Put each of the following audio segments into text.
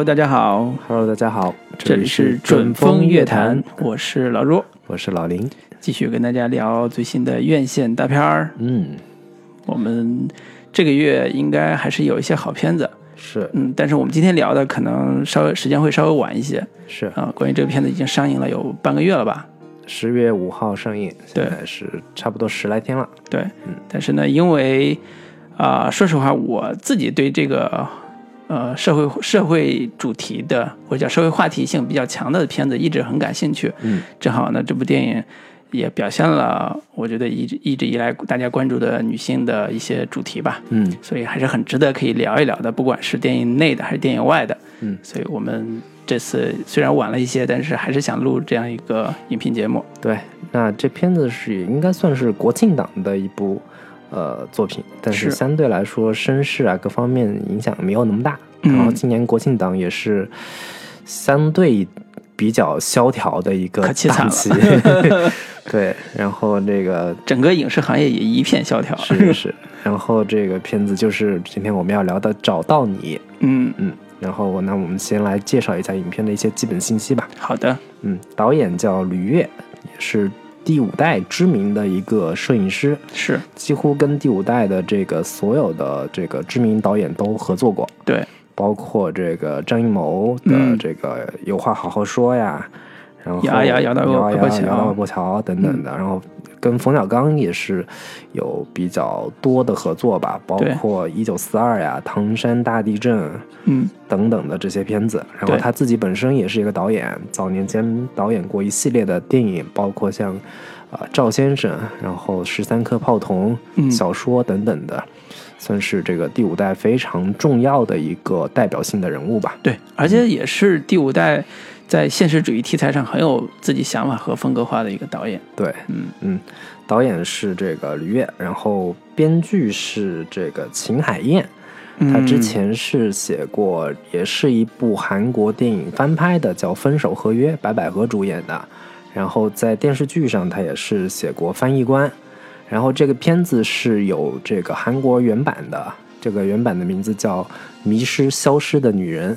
Hello，大家好，Hello，大家好，这里是准风乐坛，我是老若，我是老林。继续跟大家聊最新的院线大片儿。嗯，我们这个月应该还是有一些好片子，是。嗯，但是我们今天聊的可能稍微时间会稍微晚一些。是，啊。关于这个片子已经上映了有半个月了吧？十月五号上映，对现在是差不多十来天了。对，嗯。但是呢，因为啊、说实话，我自己对这个呃社会社会主题的或者叫社会话题性比较强的片子一直很感兴趣。嗯，正好呢，这部电影也表现了我觉得一直一直以来大家关注的女性的一些主题吧。嗯，所以还是很值得可以聊一聊的，不管是电影内的还是电影外的。嗯，所以我们这次虽然晚了一些，但是还是想录这样一个影评节目。对，那这片子是也应该算是国庆档的一部呃作品，但是是相对来说声势啊各方面影响没有那么大。嗯然后今年国庆档也是相对比较萧条的一个档期。对，然后这个整个影视行业也一片萧条。是是是，然后这个片子就是今天我们要聊的《找到你》。嗯，嗯，然后那我们先来介绍一下影片的一些基本信息吧。好的。嗯，导演叫吕越，也是第五代知名的一个摄影师，是。几乎跟第五代的这个所有的这个知名导演都合作过，对，包括这个张艺谋的嗯。这个《有话好好说》呀，然后摇呀摇到摇呀外婆桥嗯摇到外婆桥等等的，然后跟冯小刚也是有比较多的合作吧，包括《一九四二》呀、《唐山大地震》。嗯等等的这些片子。然后他自己本身也是一个导演，早年间导演过一系列的电影，包括像呃赵先生，然后十三颗炮筒、嗯小说等等的，算是这个第五代非常重要的一个代表性的人物吧。对，而且也是第五代在现实主义题材上很有自己想法和风格化的一个导演。对，嗯嗯，导演是这个吕越，然后编剧是这个秦海燕。他之嗯前是写过，也是一部韩国电影翻拍的，叫《分手合约》，白百合主演的。然后在电视剧上，他也是写过翻译官。然后这个片子是有这个韩国原版的，这个原版的名字叫《迷失消失的女人》。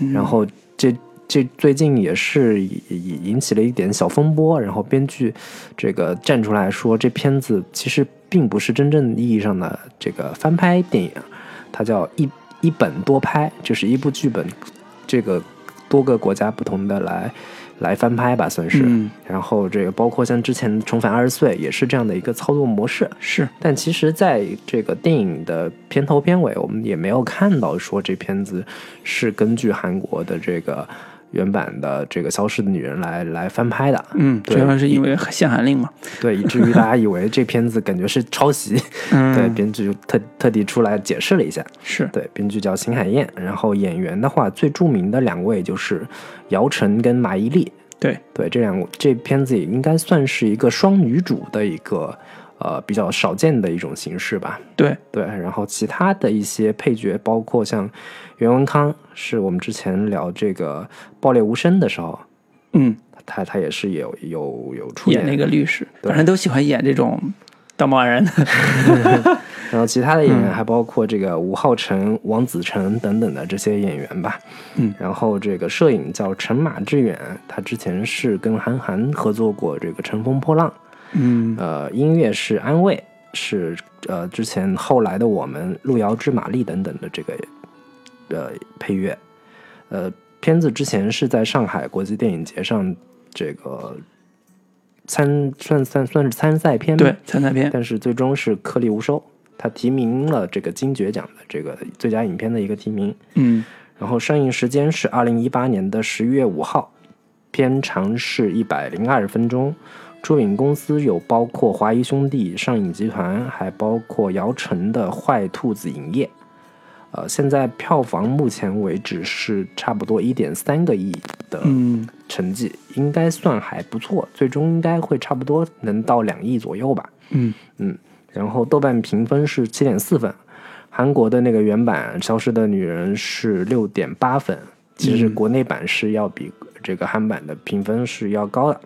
嗯然后这这最近也是引引引起了一点小风波，然后编剧这个站出来说，这片子其实并不是真正意义上的这个翻拍电影，它叫一一本多拍，就是一部剧本，这个多个国家不同的来来翻拍吧，算是。嗯然后这个包括像之前《重返二十岁》也是这样的一个操作模式。是但其实，在这个电影的片头片尾，我们也没有看到说这片子是根据韩国的这个原版的这个《消失的女人来》来翻拍的。嗯，主对要是因为限韩令嘛。对，以至于大家以为这片子感觉是抄袭。嗯，对，编剧就特特地出来解释了一下。是对，编剧叫秦海燕，然后演员的话，最著名的两位就是姚晨跟马伊琍。对对，这两这片子也应该算是一个双女主的一个呃比较少见的一种形式吧。对对，然后其他的一些配角，包括像袁文康，是我们之前聊这个《爆裂无声》的时候，嗯，他他也是有有有出演那个律师，对反正都喜欢演这种道貌岸然的。然后其他的演嗯员还包括这个吴昊辰、王子辰等等的这些演员吧。嗯，然后这个摄影叫陈马致远，他之前是跟韩寒合作过这个《乘风破浪》。嗯呃，音乐是安慰，是呃之前后来的我们路遥知马力等等的这个呃配乐。呃，片子之前是在上海国际电影节上这个参算算算是参赛片对，参赛片。但是最终是颗粒无收。他提名了这个金爵奖的这个最佳影片的一个提名，嗯然后上映时间是二零一八年的十一月五号，片长是一百零二分钟。出品公司有包括华谊兄弟、上影集团，还包括姚晨的坏兔子影业。呃，现在票房目前为止是差不多一点三个亿的嗯成绩，应该算还不错，最终应该会差不多能到两亿左右吧。嗯然后豆瓣评分是七点四分，韩国的那个原版《消失的女人》是六点八分，其实嗯国内版是要比这个韩版的评分是要高的。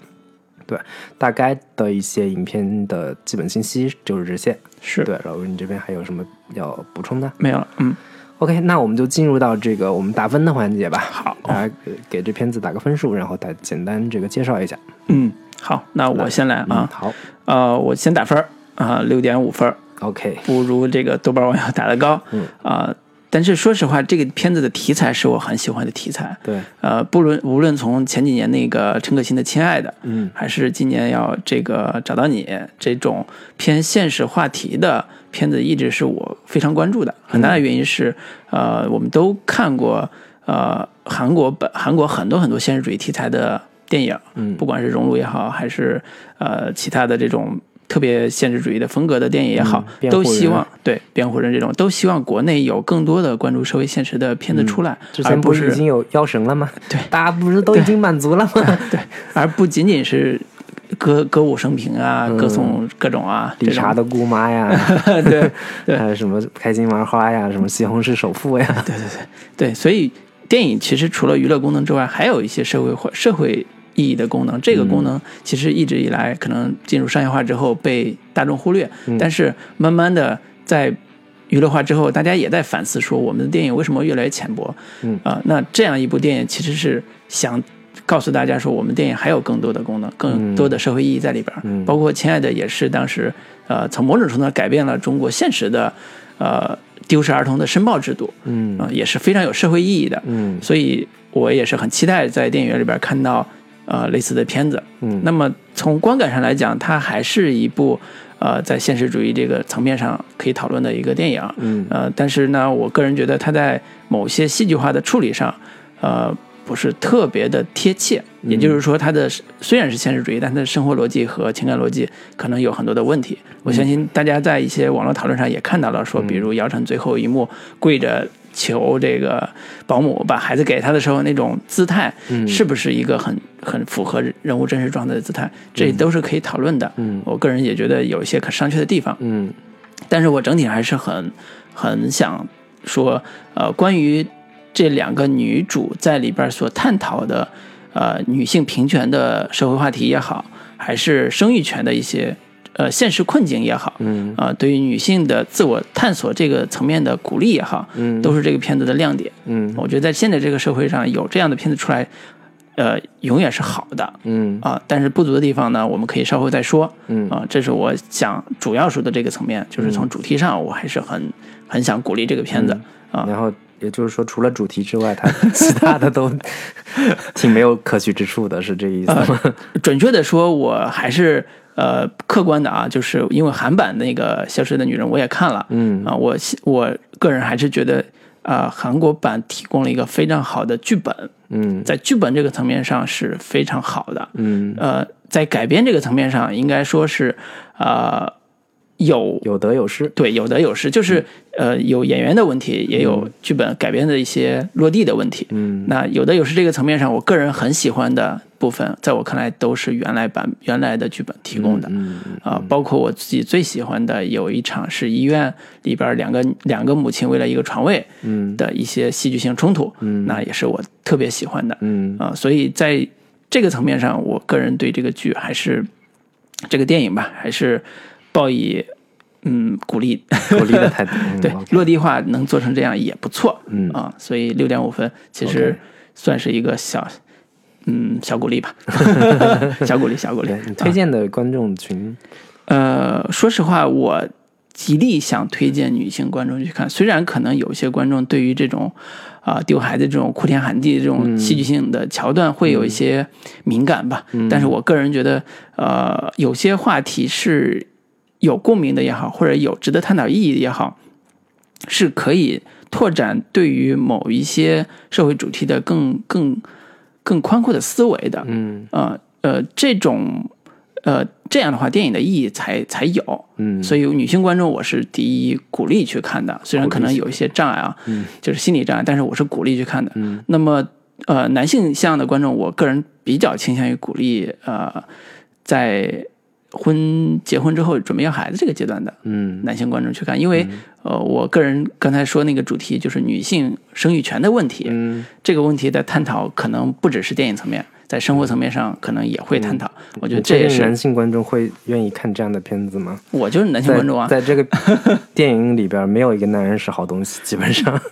对，大概的一些影片的基本信息就是这些。是对，然后你这边还有什么要补充的？没有了。嗯 OK，那我们就进入到这个我们打分的环节吧。好大家给给这片子打个分数，然后再简单这个介绍一下嗯，好，那我先来嗯啊，好呃，我先打分儿啊，六点五分，，OK，不如这个豆瓣网友打的高，嗯啊、但是说实话，这个片子的题材是我很喜欢的题材，对，呃，不论无论从前几年那个陈可辛的《亲爱的》，嗯。还是今年要这个找到你这种偏现实话题的片子，一直是我非常关注的。很大的原因是，呃，我们都看过呃韩国本韩国很多很多现实主义题材的电影，嗯。不管是《熔炉》也好，还是呃其他的这种特别现实主义的风格的电影也好，都希望对辩护人这种都希望国内有更多的关注社会现实的片子出来，之前而不是是已经有妖神了吗？对，大家不是都已经满足了吗？对，而不仅仅是歌歌舞升平啊，歌颂各种啊，理查的的姑妈呀，对 对。还有什么开心麻花呀，什么西红柿首富呀，对对对。对，所以电影其实除了娱乐功能之外，还有一些社会或社会意义的功能。这个功能其实一直以来可能进入商业化之后被大众忽略，但是慢慢的在娱乐化之后，大家也在反思说我们的电影为什么越来越浅薄？嗯啊、那这样一部电影其实是想。告诉大家说，我们电影还有更多的功能，更多的社会意义在里边儿。嗯包括《亲爱的》也是当时，呃，从某种程度上改变了中国现实的，呃，丢失儿童的申报制度。嗯啊、也是非常有社会意义的。嗯所以我也是很期待在电影院里边看到呃类似的片子。嗯那么从观感上来讲，它还是一部呃在现实主义这个层面上可以讨论的一个电影。嗯呃，但是呢，我个人觉得它在某些戏剧化的处理上，呃。不是特别的贴切，也就是说，它的虽然是现实主义，但它的生活逻辑和情感逻辑可能有很多的问题。我相信大家在一些网络讨论上也看到了，说比如姚晨最后一幕跪着求这个保姆把孩子给他的时候那种姿态，是不是一个很很符合人物真实状态的姿态？这都是可以讨论的。嗯我个人也觉得有一些可商榷的地方。嗯但是我整体还是很很想说，呃，关于这两个女主在里边所探讨的，呃，女性平权的社会话题也好，还是生育权的一些呃现实困境也好，嗯啊、对于女性的自我探索这个层面的鼓励也好，嗯都是这个片子的亮点。嗯我觉得在现在这个社会上有这样的片子出来，呃，永远是好的。嗯啊，但是不足的地方呢，我们可以稍后再说。嗯啊，这是我想主要说的这个层面，就是从主题上，我还是很很想鼓励这个片子。啊，然后也就是说，除了主题之外，它 其他的都挺没有可取之处的，是这个意思吗？准确的说，我还是呃客观的啊，就是因为韩版那个《消失的女人》我也看了，嗯。啊，我我个人还是觉得啊、韩国版提供了一个非常好的剧本，嗯。在剧本这个层面上是非常好的。嗯，呃，在改编这个层面上，应该说是呃有有得有失。对，有得有失，就是呃有演员的问题，也有剧本改编的一些落地的问题。嗯那有的有失这个层面上，我个人很喜欢的部分，在我看来都是原来版原来的剧本提供的。嗯啊，包括我自己最喜欢的有一场是医院里边两个两个母亲为了一个床位嗯的一些戏剧性冲突，嗯那也是我特别喜欢的。嗯啊，所以在这个层面上，我个人对这个剧还是这个电影吧，还是抱以嗯鼓励，鼓励的态度。嗯对落地化能做成这样也不错，嗯。啊，所以六点五分其实算是一个小嗯小鼓励吧，小鼓励小鼓励，你推荐的观众群，呃，说实话，我极力想推荐女性观众去看。虽然可能有些观众对于这种啊、丢孩子这种哭天喊地这种戏剧性的桥段会有一些敏感吧，但是我个人觉得，呃，有些话题是有共鸣的也好，或者有值得探讨意义的也好，是可以拓展对于某一些社会主题的更更更宽阔的思维的。嗯呃呃，这种呃这样的话，电影的意义才才有。嗯，所以女性观众我是第一鼓励去看的，虽然可能有一些障碍啊，嗯就是心理障碍，但是我是鼓励去看的。嗯那么呃，男性向的观众，我个人比较倾向于鼓励呃，在婚结婚之后准备要孩子这个阶段的嗯男性观众去看，因为、呃，我个人刚才说那个主题就是女性生育权的问题，嗯这个问题的探讨可能不只是电影层面，在生活层面上可能也会探讨。我觉得这也是男性观众会愿意看这样的片子吗？我就是男性观众啊，在这个电影里边，没有一个男人是好东西，基本上。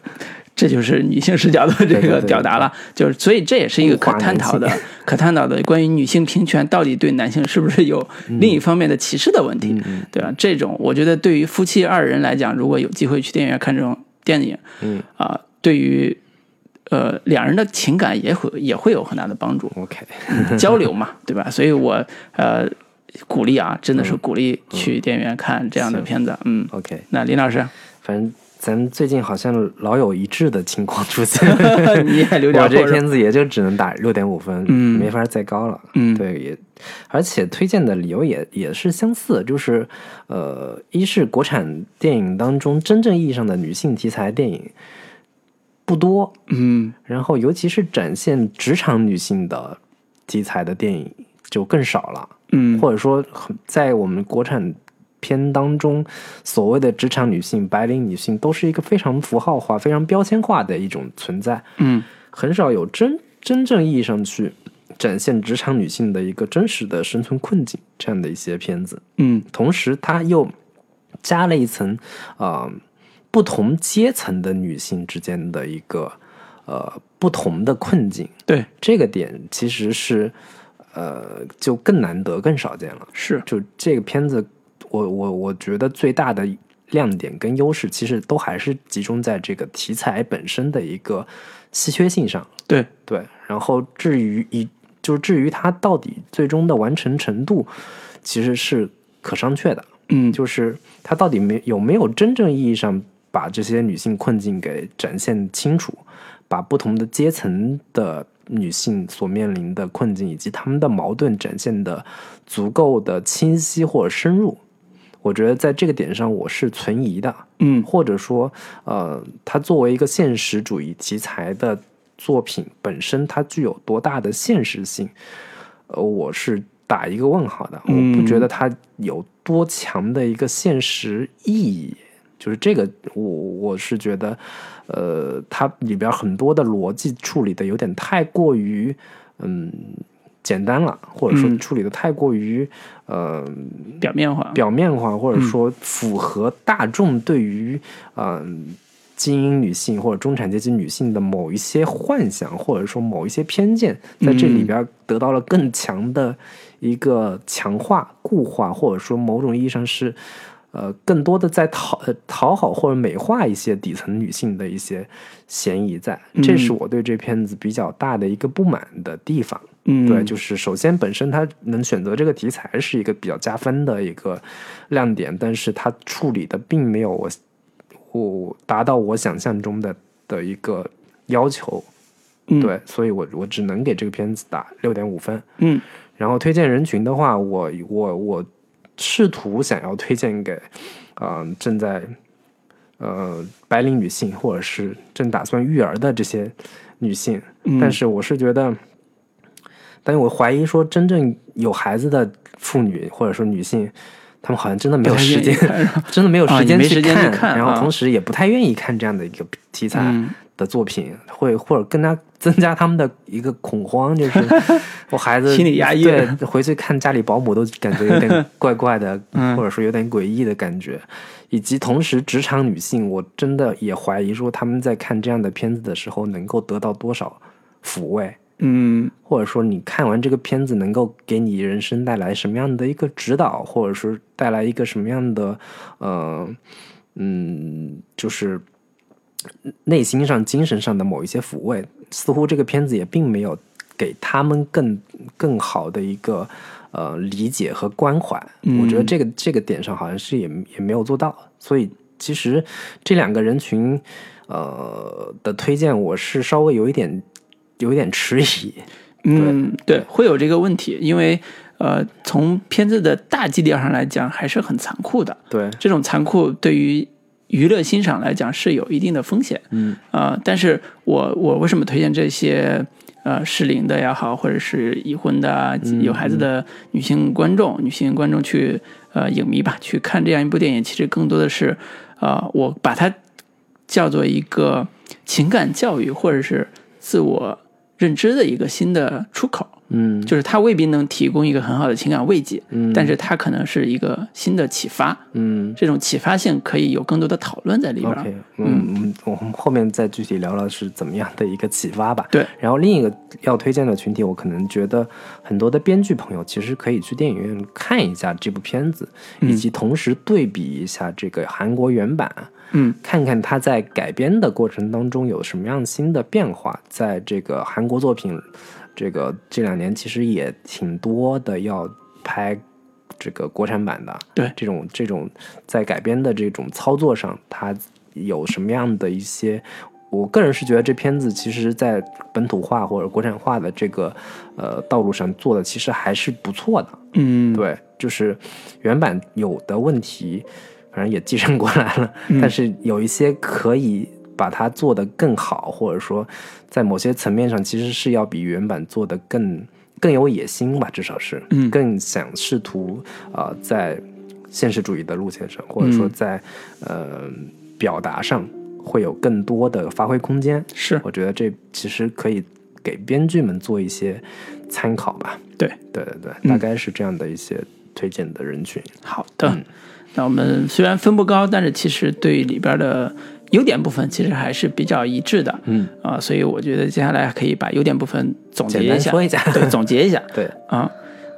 这就是女性视角的这个表达了，就是所以这也是一个可探讨的、可探讨的关于女性平权到底对男性是不是有另一方面的歧视的问题，对吧？这种我觉得对于夫妻二人来讲，如果有机会去电影院看这种电影，嗯啊，对于呃两人的情感也会也会有很大的帮助。OK，交流嘛，对吧？所以我呃鼓励啊，真的是鼓励去电影院看这样的片子。嗯 OK，那林老师，反正。咱最近好像老有一致的情况出现，你也留点。我这片子也就只能打六点五分，嗯，没法再高了。嗯，对，也而且推荐的理由也也是相似，就是呃，一是国产电影当中真正意义上的女性题材电影不多，嗯，然后尤其是展现职场女性的题材的电影就更少了，嗯，或者说在我们国产。片当中，所谓的职场女性、白领女性，都是一个非常符号化、非常标签化的一种存在。嗯，很少有真真正意义上去展现职场女性的一个真实的生存困境这样的一些片子。嗯，同时它又加了一层啊、呃，不同阶层的女性之间的一个呃不同的困境。对这个点，其实是呃就更难得、更少见了。是，就这个片子。我我我觉得最大的亮点跟优势，其实都还是集中在这个题材本身的一个稀缺性上。对对，然后至于一就是至于它到底最终的完成程度，其实是可商榷的。嗯，就是它到底没有没有真正意义上把这些女性困境给展现清楚，把不同的阶层的女性所面临的困境以及她们的矛盾展现的足够的清晰或者深入。我觉得在这个点上我是存疑的，嗯，或者说，呃，它作为一个现实主义题材的作品本身，它具有多大的现实性，呃，我是打一个问号的。嗯、我不觉得它有多强的一个现实意义，就是这个，我我是觉得，呃，它里边很多的逻辑处理的有点太过于，嗯。简单了，或者说处理的太过于、嗯、呃表面化，表面化，或者说符合大众对于嗯、呃、精英女性或者中产阶级女性的某一些幻想，或者说某一些偏见，在这里边得到了更强的一个强化、固化，或者说某种意义上是呃更多的在讨讨好或者美化一些底层女性的一些嫌疑在，这是我对这片子比较大的一个不满的地方。嗯，对，就是首先本身它能选择这个题材是一个比较加分的一个亮点，但是它处理的并没有我我达到我想象中的的一个要求，嗯、对，所以我我只能给这个片子打六点五分。嗯，然后推荐人群的话，我我我试图想要推荐给啊、呃、正在呃白领女性或者是正打算育儿的这些女性，嗯、但是我是觉得。但是我怀疑说，真正有孩子的妇女或者说女性，她们好像真的没有时间，真的没有时间去看，看然后同时也不太愿意看这样的一个题材的作品，嗯、会或者更加增加他们的一个恐慌，就是 我孩子心理压抑，对，回去看家里保姆都感觉有点 怪怪的，嗯、或者说有点诡异的感觉。以及同时，职场女性，我真的也怀疑说，他们在看这样的片子的时候，能够得到多少抚慰。嗯，或者说你看完这个片子能够给你人生带来什么样的一个指导，或者说带来一个什么样的呃嗯，就是内心上、精神上的某一些抚慰，似乎这个片子也并没有给他们更更好的一个呃理解和关怀。嗯、我觉得这个这个点上好像是也也没有做到，所以其实这两个人群呃的推荐，我是稍微有一点。有一点迟疑，嗯，对，会有这个问题，因为呃，从片子的大基调上来讲，还是很残酷的。对，这种残酷对于娱乐欣赏来讲是有一定的风险。嗯，啊、呃，但是我我为什么推荐这些呃适龄的也好，或者是已婚的、有孩子的女性观众、女性观众去呃影迷吧去看这样一部电影，其实更多的是呃，我把它叫做一个情感教育，或者是自我。认知的一个新的出口，嗯。就是它未必能提供一个很好的情感慰藉，嗯。但是它可能是一个新的启发，嗯。这种启发性可以有更多的讨论在里边儿。，OK，嗯嗯，我们后面再具体聊聊是怎么样的一个启发吧。对，然后另一个要推荐的群体，我可能觉得很多的编剧朋友其实可以去电影院看一下这部片子，以及同时对比一下这个韩国原版。嗯看看他在改编的过程当中有什么样新的变化。在这个韩国作品，这个这两年其实也挺多的要拍这个国产版的。对这种这种在改编的这种操作上，他有什么样的一些？我个人是觉得这片子其实，在本土化或者国产化的这个呃道路上做的其实还是不错的。嗯，对，就是原版有的问题，反正也继承过来了，嗯但是有一些可以把它做得更好，或者说在某些层面上其实是要比原版做得更更有野心吧，至少是，嗯更想试图啊、呃在现实主义的路线上，或者说嗯在、呃表达上会有更多的发挥空间。是我觉得这其实可以给编剧们做一些参考吧。对。对对对，嗯大概是这样的一些推荐的人群。好的，那我们虽然分不高，但是其实对里边的优点部分其实还是比较一致的。嗯啊，所以我觉得接下来可以把优点部分总结一下，说一下对，总结一下 对，啊。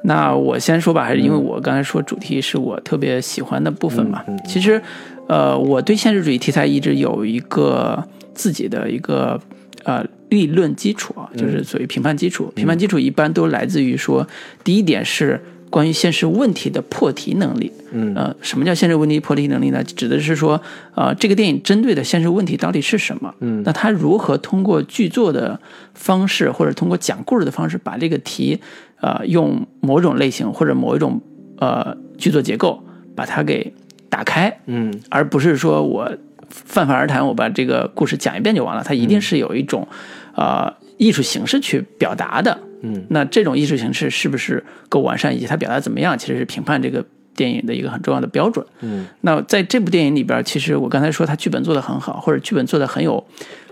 那我先说吧，还是因为我刚才说主题是我特别喜欢的部分嘛。嗯嗯嗯其实，呃，我对现实主义题材一直有一个自己的一个呃立论基础啊，嗯就是所谓评判基础。评判基础一般都来自于说，第一点是关于现实问题的破题能力。嗯呃，什么叫现实问题破题能力呢？指的是说，呃，这个电影针对的现实问题到底是什么？嗯那它如何通过剧作的方式，或者通过讲故事的方式，把这个题，呃，用某种类型或者某一种呃剧作结构把它给打开，嗯而不是说我泛泛而谈，我把这个故事讲一遍就完了。它一定是有一种，呃，艺术形式去表达的。嗯那这种艺术形式是不是够完善，以及它表达怎么样，其实是评判这个电影的一个很重要的标准。嗯那在这部电影里边，其实我刚才说它剧本做得很好，或者剧本做得很有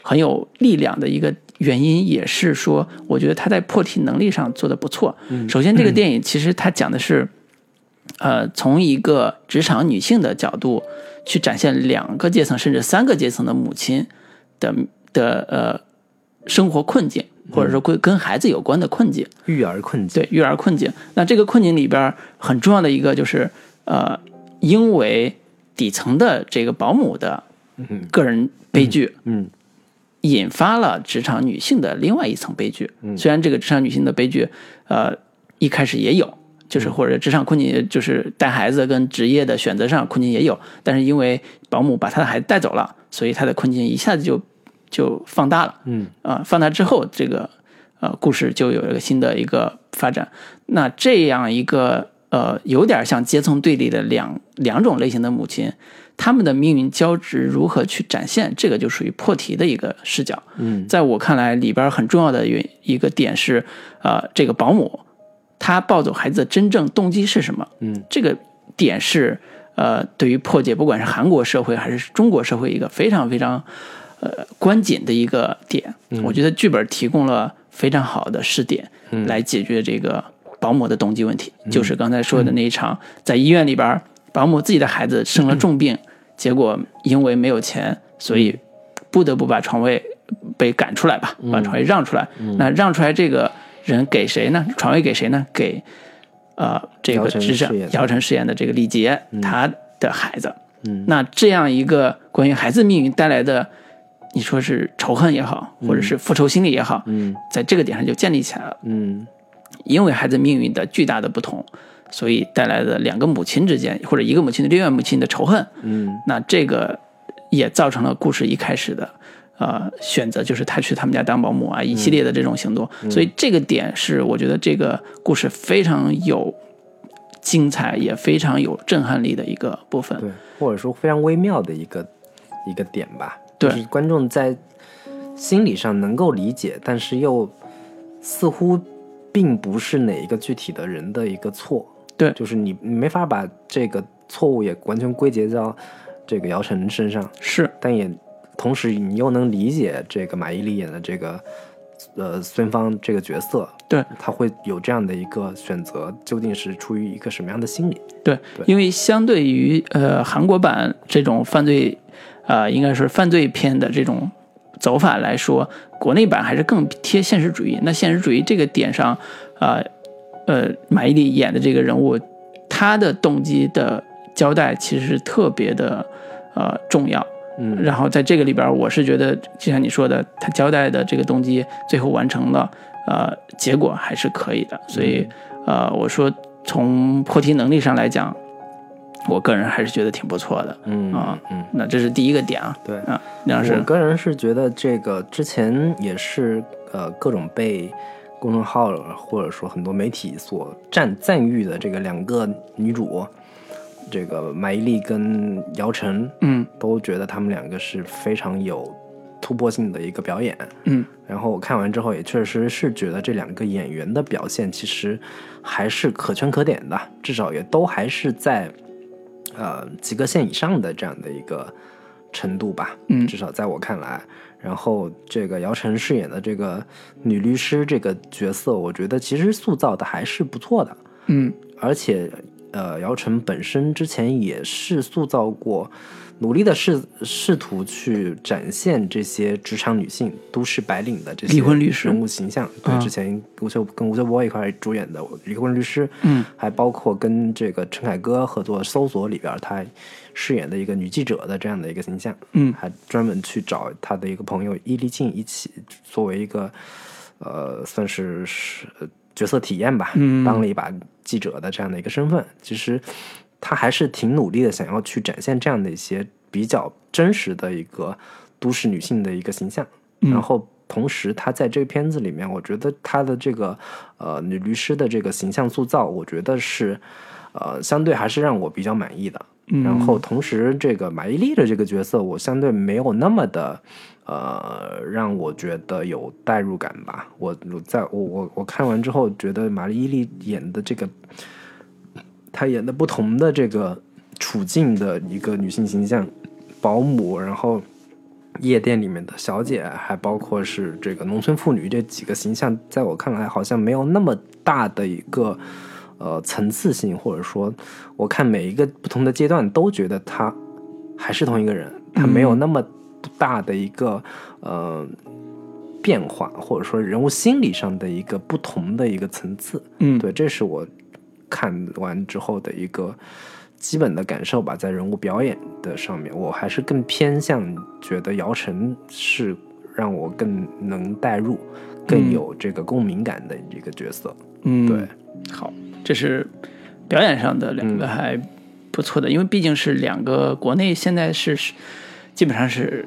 很有力量的一个原因，也是说，我觉得它在破题能力上做得不错。嗯首先，这个电影其实它讲的是，呃，从一个职场女性的角度去展现两个阶层甚至三个阶层的母亲的的呃生活困境，或者说跟跟孩子有关的困境。育儿困境。对育儿困境。那这个困境里边很重要的一个就是，呃，因为底层的这个保姆的嗯个人悲剧，嗯引发了职场女性的另外一层悲剧。虽然这个职场女性的悲剧，呃，一开始也有。就是或者职场困境，就是带孩子跟职业的选择上困境也有，但是因为保姆把他的孩子带走了，所以他的困境一下子就就放大了。嗯啊、放大之后，这个呃故事就有了一个新的一个发展。那这样一个呃有点像阶层对立的两两种类型的母亲，他们的命运交织如何去展现，这个就属于破题的一个视角。嗯在我看来，里边很重要的原一个点是，呃，这个保姆她抱走孩子的真正动机是什么？嗯，这个点是呃，对于破解不管是韩国社会还是中国社会一个非常非常呃关键的一个点。我觉得剧本提供了非常好的试点，来解决这个保姆的动机问题，就是刚才说的那一场，在医院里边，保姆自己的孩子生了重病，结果因为没有钱，所以不得不把床位被赶出来吧，把床位让出来。那让出来这个人给谁呢？床位给谁呢？给呃这个职场饰演姚晨饰演的这个李杰，他的孩子。嗯那这样一个关于孩子命运带来的，你说是仇恨也好，或者是复仇心理也好，嗯在这个点上就建立起来了。嗯因为孩子命运的巨大的不同，所以带来的两个母亲之间，或者一个母亲对另外母亲的仇恨，嗯那这个也造成了故事一开始的呃选择，就是他去他们家当保姆啊，一系列的这种行动。所以这个点是我觉得这个故事非常有精彩，也非常有震撼力的一个部分。对，或者说非常微妙的一个一个点吧。对。就是观众在心理上能够理解，但是又似乎并不是哪一个具体的人的一个错。对。就是你你没法把这个错误也完全归结到这个姚晨身上，是，但也同时你又能理解这个马伊琍演的这个呃孙芳这个角色，对，他会有这样的一个选择，究竟是出于一个什么样的心理？对，对。因为相对于呃韩国版这种犯罪，呃，应该是犯罪片的这种走法来说，国内版还是更贴现实主义。那现实主义这个点上，呃呃，马伊琍演的这个人物，他的动机的交代其实是特别的呃重要。嗯然后在这个里边，我是觉得，就像你说的，他交代的这个动机最后完成了，呃，结果还是可以的。所以，呃，我说从破题能力上来讲，我个人还是觉得挺不错的。嗯啊嗯，那这是第一个点啊。对。啊，梁老师，我个人是觉得这个之前也是呃各种被公众号或者说很多媒体所赞赞誉的这个两个女主，这个马伊琍跟姚晨，嗯都觉得她们两个是非常有突破性的一个表演。嗯然后我看完之后也确实是觉得这两个演员的表现其实还是可圈可点的，至少也都还是在呃及格线以上的这样的一个程度吧。嗯至少在我看来。然后这个姚晨饰演的这个女律师这个角色，我觉得其实塑造的还是不错的，嗯而且呃，姚晨本身之前也是塑造过，努力的试试图去展现这些职场女性、都市白领的这些离婚律师人物形象。对，啊之前吴秀跟吴秀波一块主演的《离婚律师》，嗯，还包括跟这个陈凯歌合作《搜索》里边儿，他饰演的一个女记者的这样的一个形象。嗯还专门去找他的一个朋友伊丽静一起作为一个呃，算是角色体验吧，嗯当了一把记者的这样的一个身份。其实他还是挺努力的，想要去展现这样的一些比较真实的一个都市女性的一个形象。嗯然后同时，她在这个片子里面，我觉得她的这个呃女律师的这个形象塑造，我觉得是呃相对还是让我比较满意的。嗯然后同时，这个马伊琍的这个角色，我相对没有那么的，呃，让我觉得有代入感吧。我我在我我我看完之后，觉得马伊琍演的这个，她演的不同的这个处境的一个女性形象，保姆，然后夜店里面的小姐，还包括是这个农村妇女这几个形象，在我看来好像没有那么大的一个呃层次性，或者说，我看每一个不同的阶段都觉得她还是同一个人，她没有那么大的一个呃变化，或者说人物心理上的一个不同的一个层次。嗯对，这是我看完之后的一个基本的感受吧。在人物表演的上面，我还是更偏向觉得姚晨是让我更能带入、更嗯有这个共鸣感的一个角色。嗯，对，好，这是表演上的两个嗯还不错的，因为毕竟是两个国内现在是是基本上是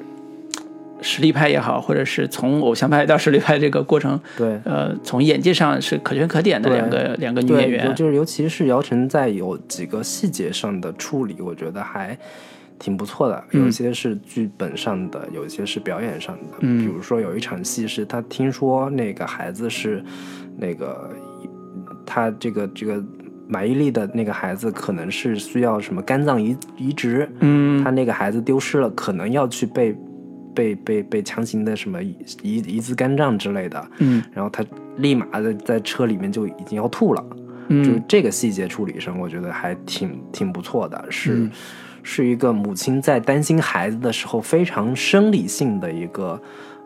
实力派也好，或者是从偶像派到实力派这个过程，对。呃，从演技上是可圈可点的两个两个女，演员。就是尤其是姚晨在有几个细节上的处理，我觉得还挺不错的。嗯有些是剧本上的，有一些是表演上的。嗯比如说有一场戏是她听说那个孩子是那个她这个这个马伊琍的那个孩子可能是需要什么肝脏移移植，嗯他那个孩子丢失了，可能要去被被被被强行的什么移移移植肝脏之类的。嗯。然后他立马的在车里面就已经要吐了，嗯。就是嗯这个细节处理上，我觉得还挺挺不错的，是、嗯。是一个母亲在担心孩子的时候非常生理性的一个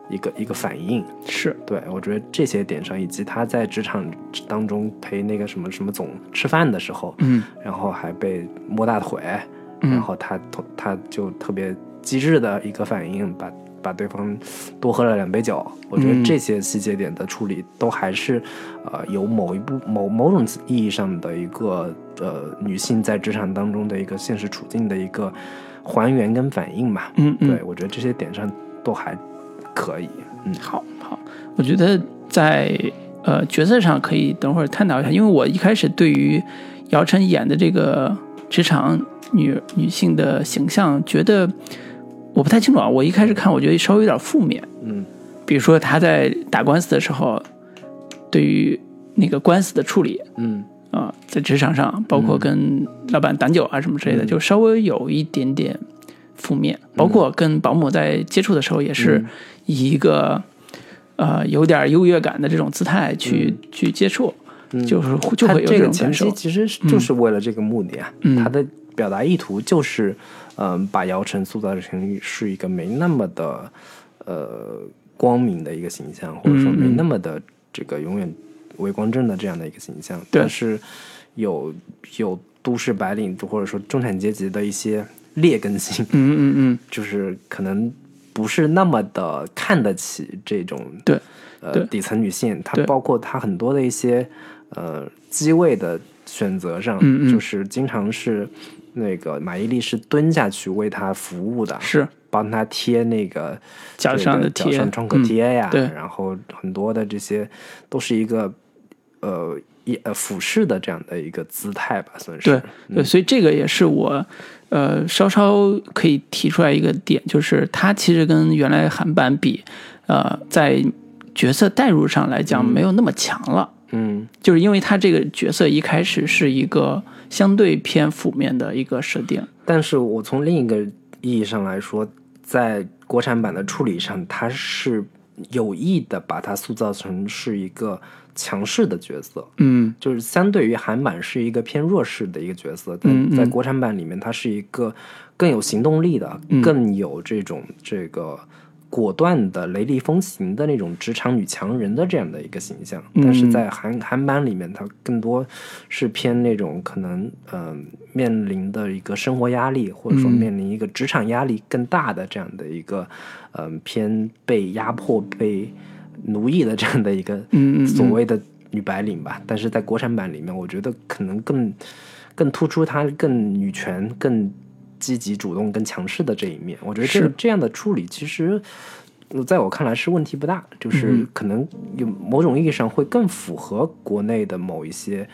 一个一个反应。是。对我觉得这些点上，以及他在职场当中陪那个什么什么总吃饭的时候，嗯。然后还被摸大腿，嗯。然后他他就特别机智的一个反应，把把对方多喝了两杯酒。我觉得嗯这些细节点的处理都还是呃有某一部某某种意义上的一个呃女性在职场当中的一个现实处境的一个还原跟反应吧。嗯嗯对我觉得这些点上都还可以。嗯好好，我觉得在呃角色上可以等会儿探讨一下，因为我一开始对于姚晨演的这个职场女女性的形象，觉得我不太清楚啊。我一开始看，我觉得稍微有点负面，嗯。比如说他在打官司的时候，对于那个官司的处理嗯。啊、在职场上，包括跟老板挡酒啊什么之类的，嗯。就稍微有一点点负面。包括跟保姆在接触的时候，也是嗯。以一个呃有点优越感的这种姿态去、去接触，就是就会有这种感受。前期。其实是就是为了这个目的啊，嗯。他的表达意图就是，嗯、把姚晨塑造成是一个没那么的呃光明的一个形象，或者说没那么的这个永远为光正的这样的一个形象，对。但是有有都市白领或者说中产阶级的一些劣根性，嗯嗯嗯，就是可能不是那么的看得起这种对对。呃底层女性，她包括她很多的一些呃机位的选择上，嗯嗯。就是经常是那个马伊琍是蹲下去为他服务的，是。帮他贴那个脚上的贴脚上创可贴呀，然后很多的这些都是一个呃一呃俯视的这样的一个姿态吧，算是。对对，所以这个也是我呃稍稍可以提出来一个点，就是他其实跟原来韩版比，呃，在角色代入上来讲没有那么强了。嗯。就是因为他这个角色一开始是一个相对偏负面的一个设定，但是我从另一个意义上来说，在国产版的处理上，它是有意的把它塑造成是一个强势的角色，嗯。就是相对于韩版是一个偏弱势的一个角色，在嗯。嗯在国产版里面，它是一个更有行动力的，嗯。更有这种这个。果断的、雷厉风行的那种职场女强人的这样的一个形象，嗯但是在韩韩版里面，她更多是偏那种可能嗯、呃面临的一个生活压力，或者说嗯。面临一个职场压力更大的这样的一个嗯、呃偏被压迫、被奴役的这样的一个所谓的女白领吧。但是在国产版里面，我觉得可能更更突出她更女权、更积极主动、跟强势的这一面。我觉得这这样的处理其实。呃在我看来是问题不大，就是嗯可能有某种意义上会更符合国内的某一些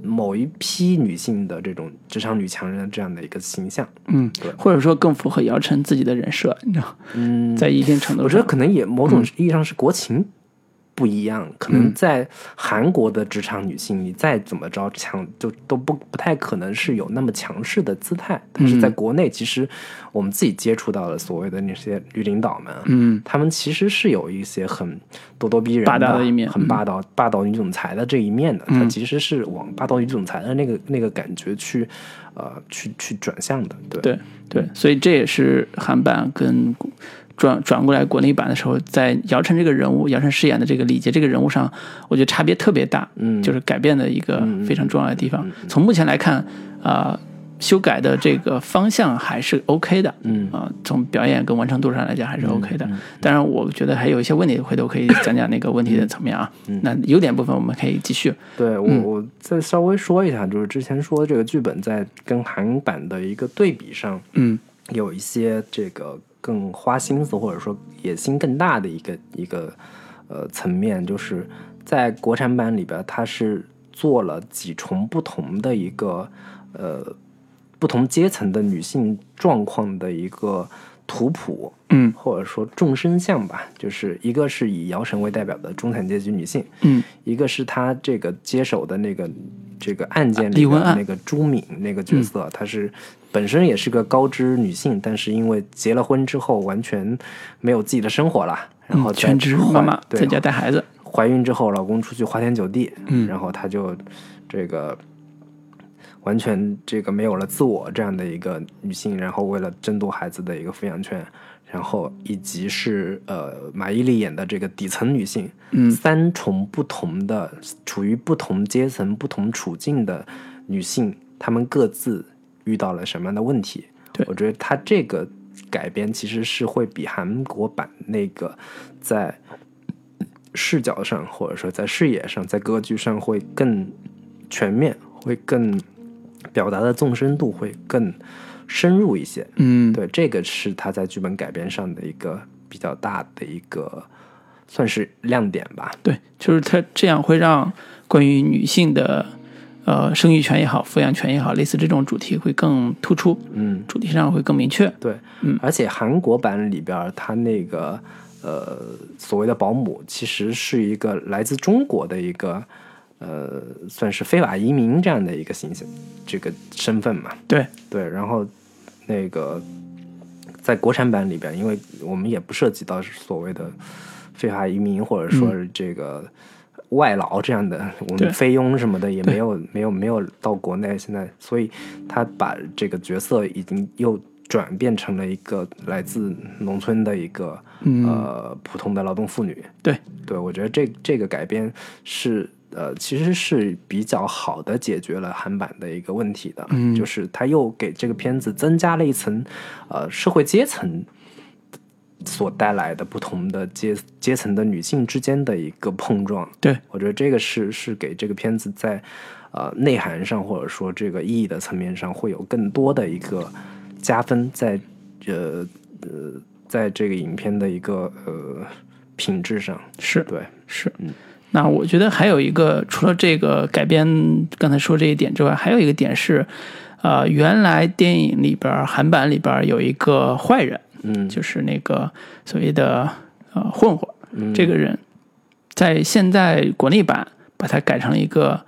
某一批女性的这种职场女强人的这样的一个形象。嗯对，或者说更符合姚晨自己的人设，你知道，嗯，在一定程度上，我觉得可能也某种意义上是国情不一样。可能在韩国的职场女性，你再怎么着强，就都不不太可能是有那么强势的姿态。但是在国内，其实我们自己接触到的所谓的那些女领导们，嗯她们其实是有一些很咄咄逼人霸道的一面嗯很霸道、霸道女总裁的这一面的。她其实是往霸道女总裁的那个那个感觉去，呃，去去转向的。对对对，所以这也是韩版跟转转过来国内版的时候，在姚晨这个人物，姚晨饰演的这个李杰这个人物上，我觉得差别特别大，嗯就是改变的一个非常重要的地方。从目前来看，啊、修改的这个方向还是 OK 的，嗯啊、从表演跟完成度上来讲还是 OK 的。当然，我觉得还有一些问题，回头可以讲讲那个问题的层面啊。那优点部分我们可以继续。对我，我再稍微说一下，就是之前说这个剧本在跟韩版的一个对比上，嗯有一些这个更花心思或者说野心更大的一个一个呃层面，就是在国产版里边，它是做了几重不同的一个呃不同阶层的女性状况的一个图谱，嗯。或者说众生相吧，就是一个是以姚晨为代表的中产阶级女性，嗯。一个是她这个接手的那个这个案件里的那个朱敏那个角色，她是本身也是个高知女性，但是因为结了婚之后完全没有自己的生活了，然后嗯，全职怀妈妈对在家带孩子。怀孕之后，老公出去花天酒地，嗯然后她就这个完全这个没有了自我这样的一个女性，然后为了争夺孩子的一个抚养权，然后以及是呃马伊琍演的这个底层女性，嗯三重不同的处于不同阶层、不同处境的女性，她们各自遇到了什么样的问题？对我觉得他这个改编其实是会比韩国版那个在视角上，或者说在视野上、在格局上会更全面，会更表达的纵深度会更深入一些。嗯，对，这个是他在剧本改编上的一个比较大的一个算是亮点吧。对，就是它这样会让关于女性的呃生育权也好、抚养权也好，类似这种主题会更突出，嗯，主题上会更明确。对，嗯而且韩国版里边儿，它那个呃所谓的保姆，其实是一个来自中国的一个呃算是非法移民这样的一个形象，这个身份嘛。对，对，然后那个在国产版里边，因为我们也不涉及到所谓的非法移民或者说是这个外劳这样的，我们菲佣什么的也没有没有没有到国内，现在，所以他把这个角色已经又转变成了一个来自农村的一个、呃普通的劳动妇女。对，对我觉得这这个改编是呃其实是比较好的解决了韩版的一个问题的，嗯就是他又给这个片子增加了一层呃社会阶层。所带来的不同的阶阶层的女性之间的一个碰撞，对，我觉得这个是是给这个片子在呃内涵上或者说这个意义的层面上会有更多的一个加分在呃呃在这个影片的一个呃品质上，是对，是。嗯。那我觉得还有一个，除了这个改编刚才说这一点之外，还有一个点是，呃，原来电影里边儿韩版里边儿有一个坏人，嗯。就是那个所谓的呃混混，嗯。这个人，在现在国内版把它改成了一个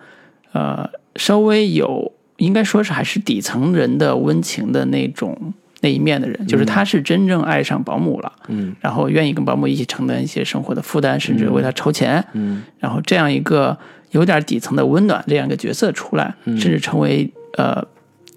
呃稍微有应该说是还是底层人的温情的那种那一面的人，就是他是真正爱上保姆了，嗯。然后愿意跟保姆一起承担一些生活的负担，甚至为他筹钱，嗯。然后这样一个有点底层的温暖这样一个角色出来，嗯。甚至成为呃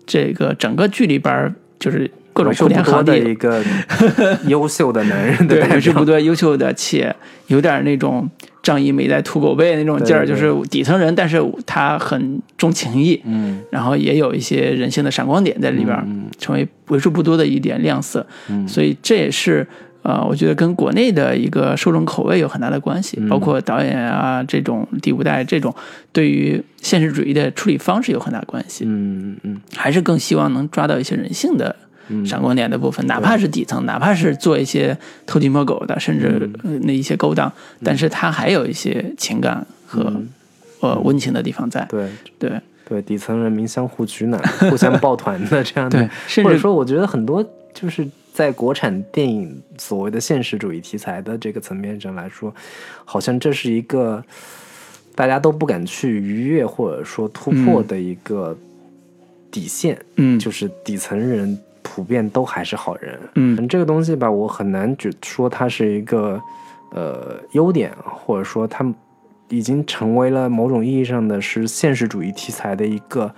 这个整个剧里边儿就是各种为数不多哭天喊地的一个 优秀的男人的对，为数不，多优秀的，且有点那种仗义没带土狗背那种劲儿，就是底层人，但是他很重情义，嗯然后也有一些人性的闪光点在里边成为为数不多的一点亮色。嗯所以这也是呃，我觉得跟国内的一个受众口味有很大的关系，嗯包括导演啊这种第五代这种对于现实主义的处理方式有很大关系，嗯嗯还是更希望能抓到一些人性的嗯闪光点的部分，哪怕是底层，哪怕是做一些偷鸡摸狗的，甚至呃那一些勾当，但是它还有一些情感和、嗯。呃温情的地方在。对。对。对底层人民相互取暖、互相 抱团的这样的，对，甚至或者说，我觉得很多就是在国产电影所谓的现实主义题材的这个层面上来说，好像这是一个大家都不敢去逾越或者说突破的一个底线，嗯。就是底层人普遍都还是好人。嗯这个东西吧，我很难只说它是一个呃优点，或者说它已经成为了某种意义上的是现实主义题材的一个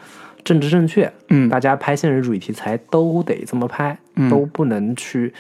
政治正确。嗯大家拍现实主义题材都得这么拍，嗯都不能去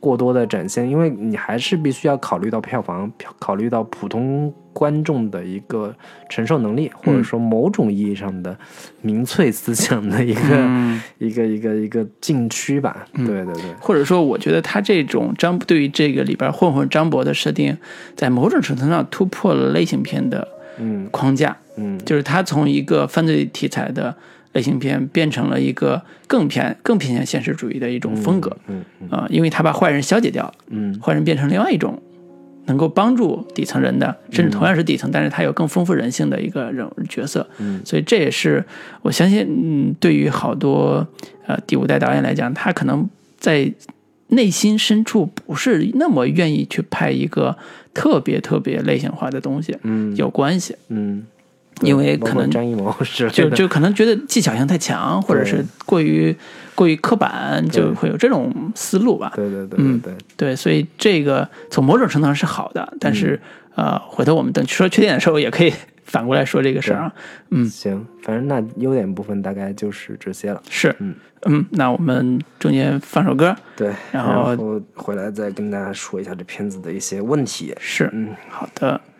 过多的展现，因为你还是必须要考虑到票房，考考虑到普通观众的一个承受能力，或者说某种意义上的民粹思想的一个、嗯。一个一个一个禁区吧。对对对，或者说，我觉得他这种张对于这个里边混混张博的设定，在某种程度上突破了类型片的嗯。框架，嗯。就是他从一个犯罪题材的类型片变成了一个更偏更偏向现实主义的一种风格嗯嗯。啊、因为他把坏人消解掉了，嗯。坏人变成另外一种能够帮助底层人的，甚至同样是底层，但是他有更丰富人性的一个人角色。嗯。所以这也是我相信，嗯，对于好多呃第五代导演来讲，他可能在内心深处不是那么愿意去拍一个特别特别类型化的东西，嗯。有关系，嗯，因为可能张艺谋是，就就可能觉得技巧性太强，或者是过于过于刻板，就会有这种思路吧。对对对嗯对对，所以这个从某种程度上是好的，但是、呃，回头我们等说缺点的时候，也可以反过来说这个事儿啊。嗯，行，反正那优点部分大概就是这些了。是，嗯嗯，那我们中间放首歌，对，然后回来再跟大家说一下这片子的一些问题。是，嗯，好的。「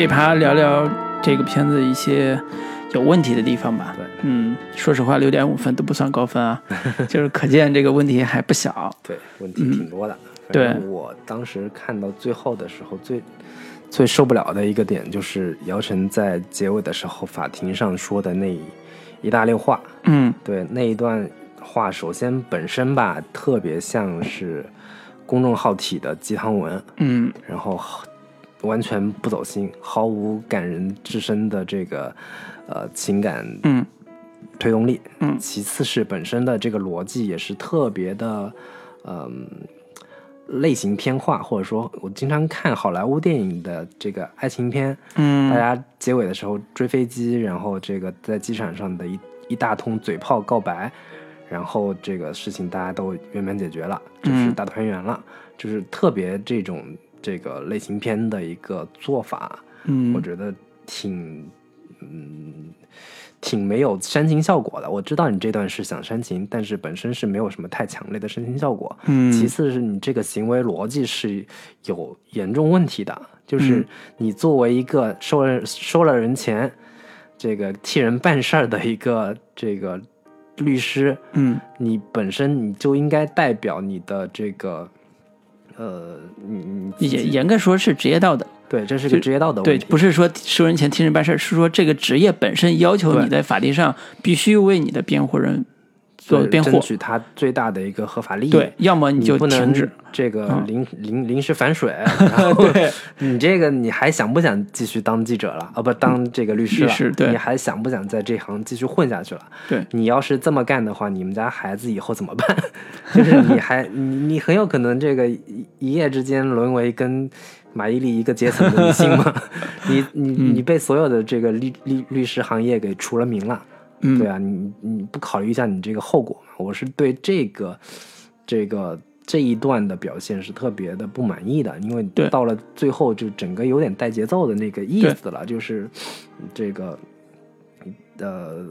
这一趴聊聊这个片子一些有问题的地方吧。对嗯，说实话，六点五分都不算高分啊，就是可见这个问题还不小。对，问题挺多的。嗯对我当时看到最后的时候，最最受不了的一个点就是姚晨在结尾的时候法庭上说的那一大溜话。嗯对那一段话，首先本身吧，特别像是公众号体的鸡汤文，嗯然后完全不走心，毫无感人至深的这个呃情感嗯。推动力。嗯。其次是本身的这个逻辑也是特别的，嗯、类型偏化，或者说我经常看好莱坞电影的这个爱情片，嗯。大嗯家结尾的时候追飞机，然后这个在机场上的一一大通嘴炮告白，然后这个事情大家都圆满解决了，就是嗯。大团圆了，就是特别这种这个类型片的一个做法，嗯，我觉得挺嗯挺没有煽情效果的。我知道你这段是想煽情，但是本身是没有什么太强烈的煽情效果。嗯其次是你这个行为逻辑是有严重问题的，就是嗯你作为一个收了收了人钱，这个替人办事儿的一个这个律师，嗯你本身你就应该代表你的这个。呃，你你也严格说是职业道德。对，这是个职业道德问对，不是说收人钱替人办事儿，是说这个职业本身要求你在法律上必须为你的辩护人做对辩护争。取他最大的一个合法利益。对，要么就你不能停止。这个嗯临临临时反水，然后对你这个你还想不想继续当记者了？啊，不当这个律师了？你还想不想在这行继续混下去了？对，你要是这么干的话，你们家孩子以后怎么办？就是你还你你很有可能这个一一夜之间沦为跟马伊琍一个阶层的明星嘛？你你嗯你被所有的这个律律律师行业给除了名了。嗯，对啊，你你不考虑一下你这个后果吗？我是对这个这个这一段的表现是特别的不满意的，因为到了最后就整个有点带节奏的那个意思了，就是这个呃，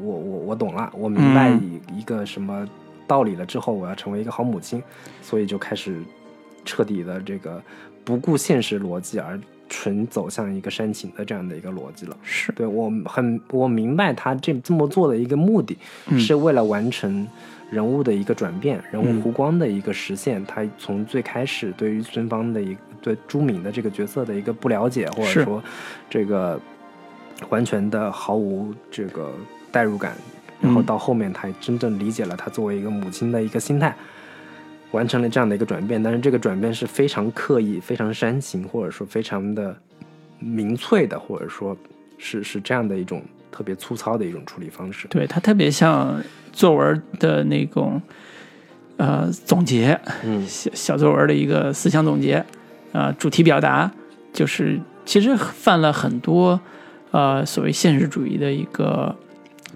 我我我懂了，我明白嗯一一个什么道理了之后，我要成为一个好母亲，所以就开始彻底的这个不顾现实逻辑而纯走向一个煽情的这样的一个逻辑了。是，对我很我明白他这这么做的一个目的，嗯是为了完成人物的一个转变，人嗯物弧光的一个实现。他从最开始对于孙芳的一个对朱敏的这个角色的一个不了解，或者说这个完全的毫无这个代入感，然后嗯到后面他真正理解了他作为一个母亲的一个心态。完成了这样的一个转变，但是这个转变是非常刻意、非常煽情，或者说非常的民粹的，或者说是是这样的一种特别粗糙的一种处理方式。对，它特别像作文的那种呃总结，嗯。小小作文的一个思想总结，呃，主题表达，就是其实犯了很多呃所谓现实主义的一个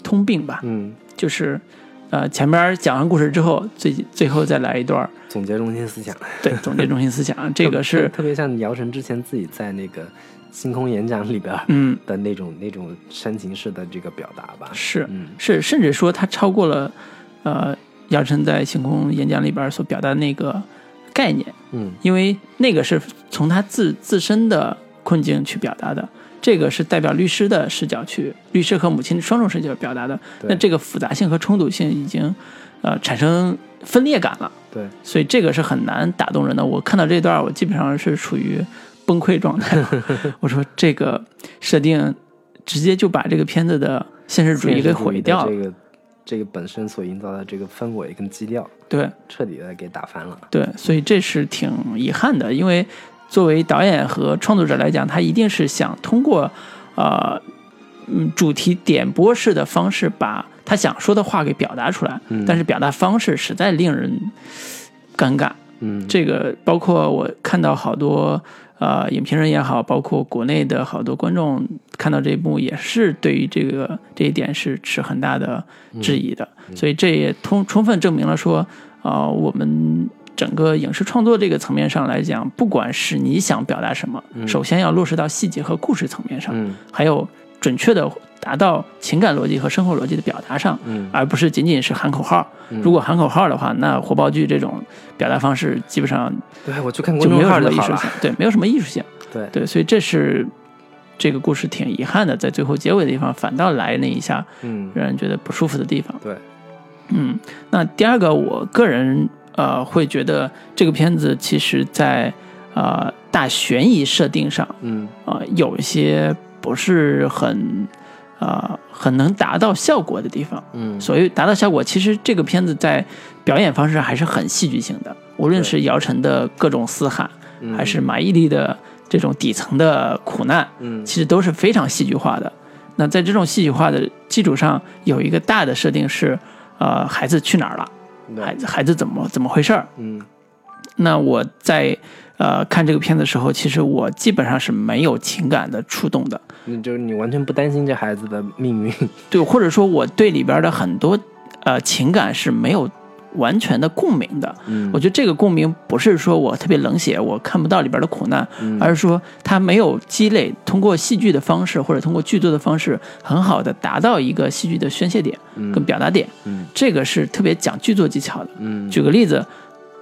通病吧，嗯，就是呃前边讲完故事之后，最最后再来一段儿总结中心思想，对总结中心思想，这个是特别像姚晨之前自己在那个星空演讲里边儿嗯。的那种那种煽情式的这个表达吧。是嗯。是，甚至说他超过了呃姚晨在星空演讲里边所表达的那个概念。嗯。因为那个是从他自自身的困境去表达的，这个是代表律师的视角去，律师和母亲双重视角表达的。那这个复杂性和冲突性已经呃产生分裂感了，对，所以这个是很难打动人的。我看到这段，我基本上是处于崩溃状态。我说这个设定直接就把这个片子的现实主义给毁掉了。这个这个本身所营造的这个氛围跟基调，对，彻底的给打翻了。对，所以这是挺遗憾的，因为作为导演和创作者来讲，他一定是想通过呃嗯主题点播式的方式，把他想说的话给表达出来，嗯但是表达方式实在令人尴尬。嗯，这个包括我看到好多呃影评人也好，包括国内的好多观众看到这一幕，也是对于这个这一点是持很大的质疑的。所以这也充充分证明了说，啊、我们整个影视创作这个层面上来讲，不管是你想表达什么，首先要落实到细节和故事层面上，嗯还有准确的达到情感逻辑和生活逻辑的表达上，嗯而不是仅仅是喊口号。如果喊口号的话，那火爆剧这种表达方式基本上对我去看公众就没有什么艺术性，，对，没有什么艺术性。对对，所以这是这个故事挺遗憾的，在最后结尾的地方反倒来那一下嗯让人觉得不舒服的地方。对，嗯，那第二个，我个人呃会觉得这个片子其实在呃大悬疑设定上，嗯呃有一些不是很呃很能达到效果的地方。嗯所以达到效果，其实这个片子在表演方式还是很戏剧性的，无论是姚晨的各种嘶喊，嗯还是马伊琍的这种底层的苦难，嗯其实都是非常戏剧化的。那在这种戏剧化的基础上，有一个大的设定是，呃，孩子去哪儿了？孩子孩子怎么怎么回事儿？嗯。那我在呃看这个片子的时候，其实我基本上是没有情感的触动的，那就是你完全不担心这孩子的命运，对，或者说我对里边的很多呃情感是没有完全的共鸣的。嗯我觉得这个共鸣不是说我特别冷血，我看不到里边的苦难，嗯而是说他没有积累，通过戏剧的方式或者通过剧作的方式，很好的达到一个戏剧的宣泄点跟表达点。嗯这个是特别讲剧作技巧的。嗯举个例子，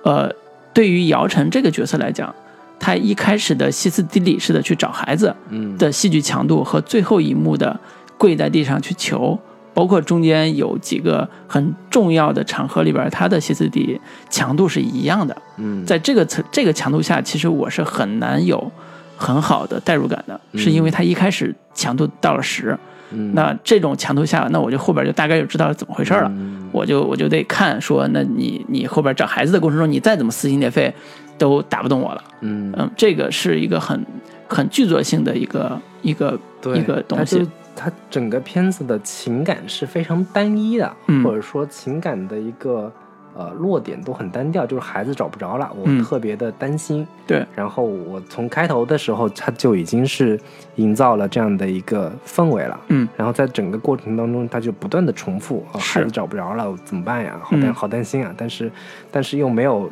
呃，对于姚晨这个角色来讲，他一开始的歇斯底里式的去找孩子嗯的戏剧强度和最后一幕的跪在地上去求，包括中间有几个很重要的场合里边，他的歇斯底里强度是一样的。嗯在这个层这个强度下，其实我是很难有很好的代入感的，是因为他一开始强度到了十、嗯那这种强度下，那我就后边就大概就知道怎么回事了。嗯我就我就得看说，那你你后边找孩子的过程中，你再怎么撕心裂肺，都打不动我了。嗯嗯，这个是一个很很剧作性的一个一个一个东西它就。它整个片子的情感是非常单一的，嗯或者说情感的一个呃落点都很单调，就是孩子找不着了，我嗯特别的担心。对，然后我从开头的时候，他就已经是营造了这样的一个氛围了。嗯然后在整个过程当中，他就不断的重复，哦、孩子找不着了，怎么办呀？好担、嗯好担心啊！但是，但是又没有，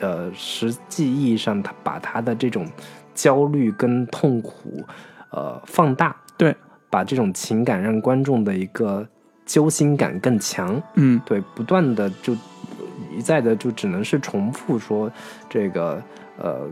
呃，实际意义上他把他的这种焦虑跟痛苦，呃，放大，对，把这种情感让观众的一个揪心感更强，嗯对，不断的就一再的就只能是重复说这个，呃。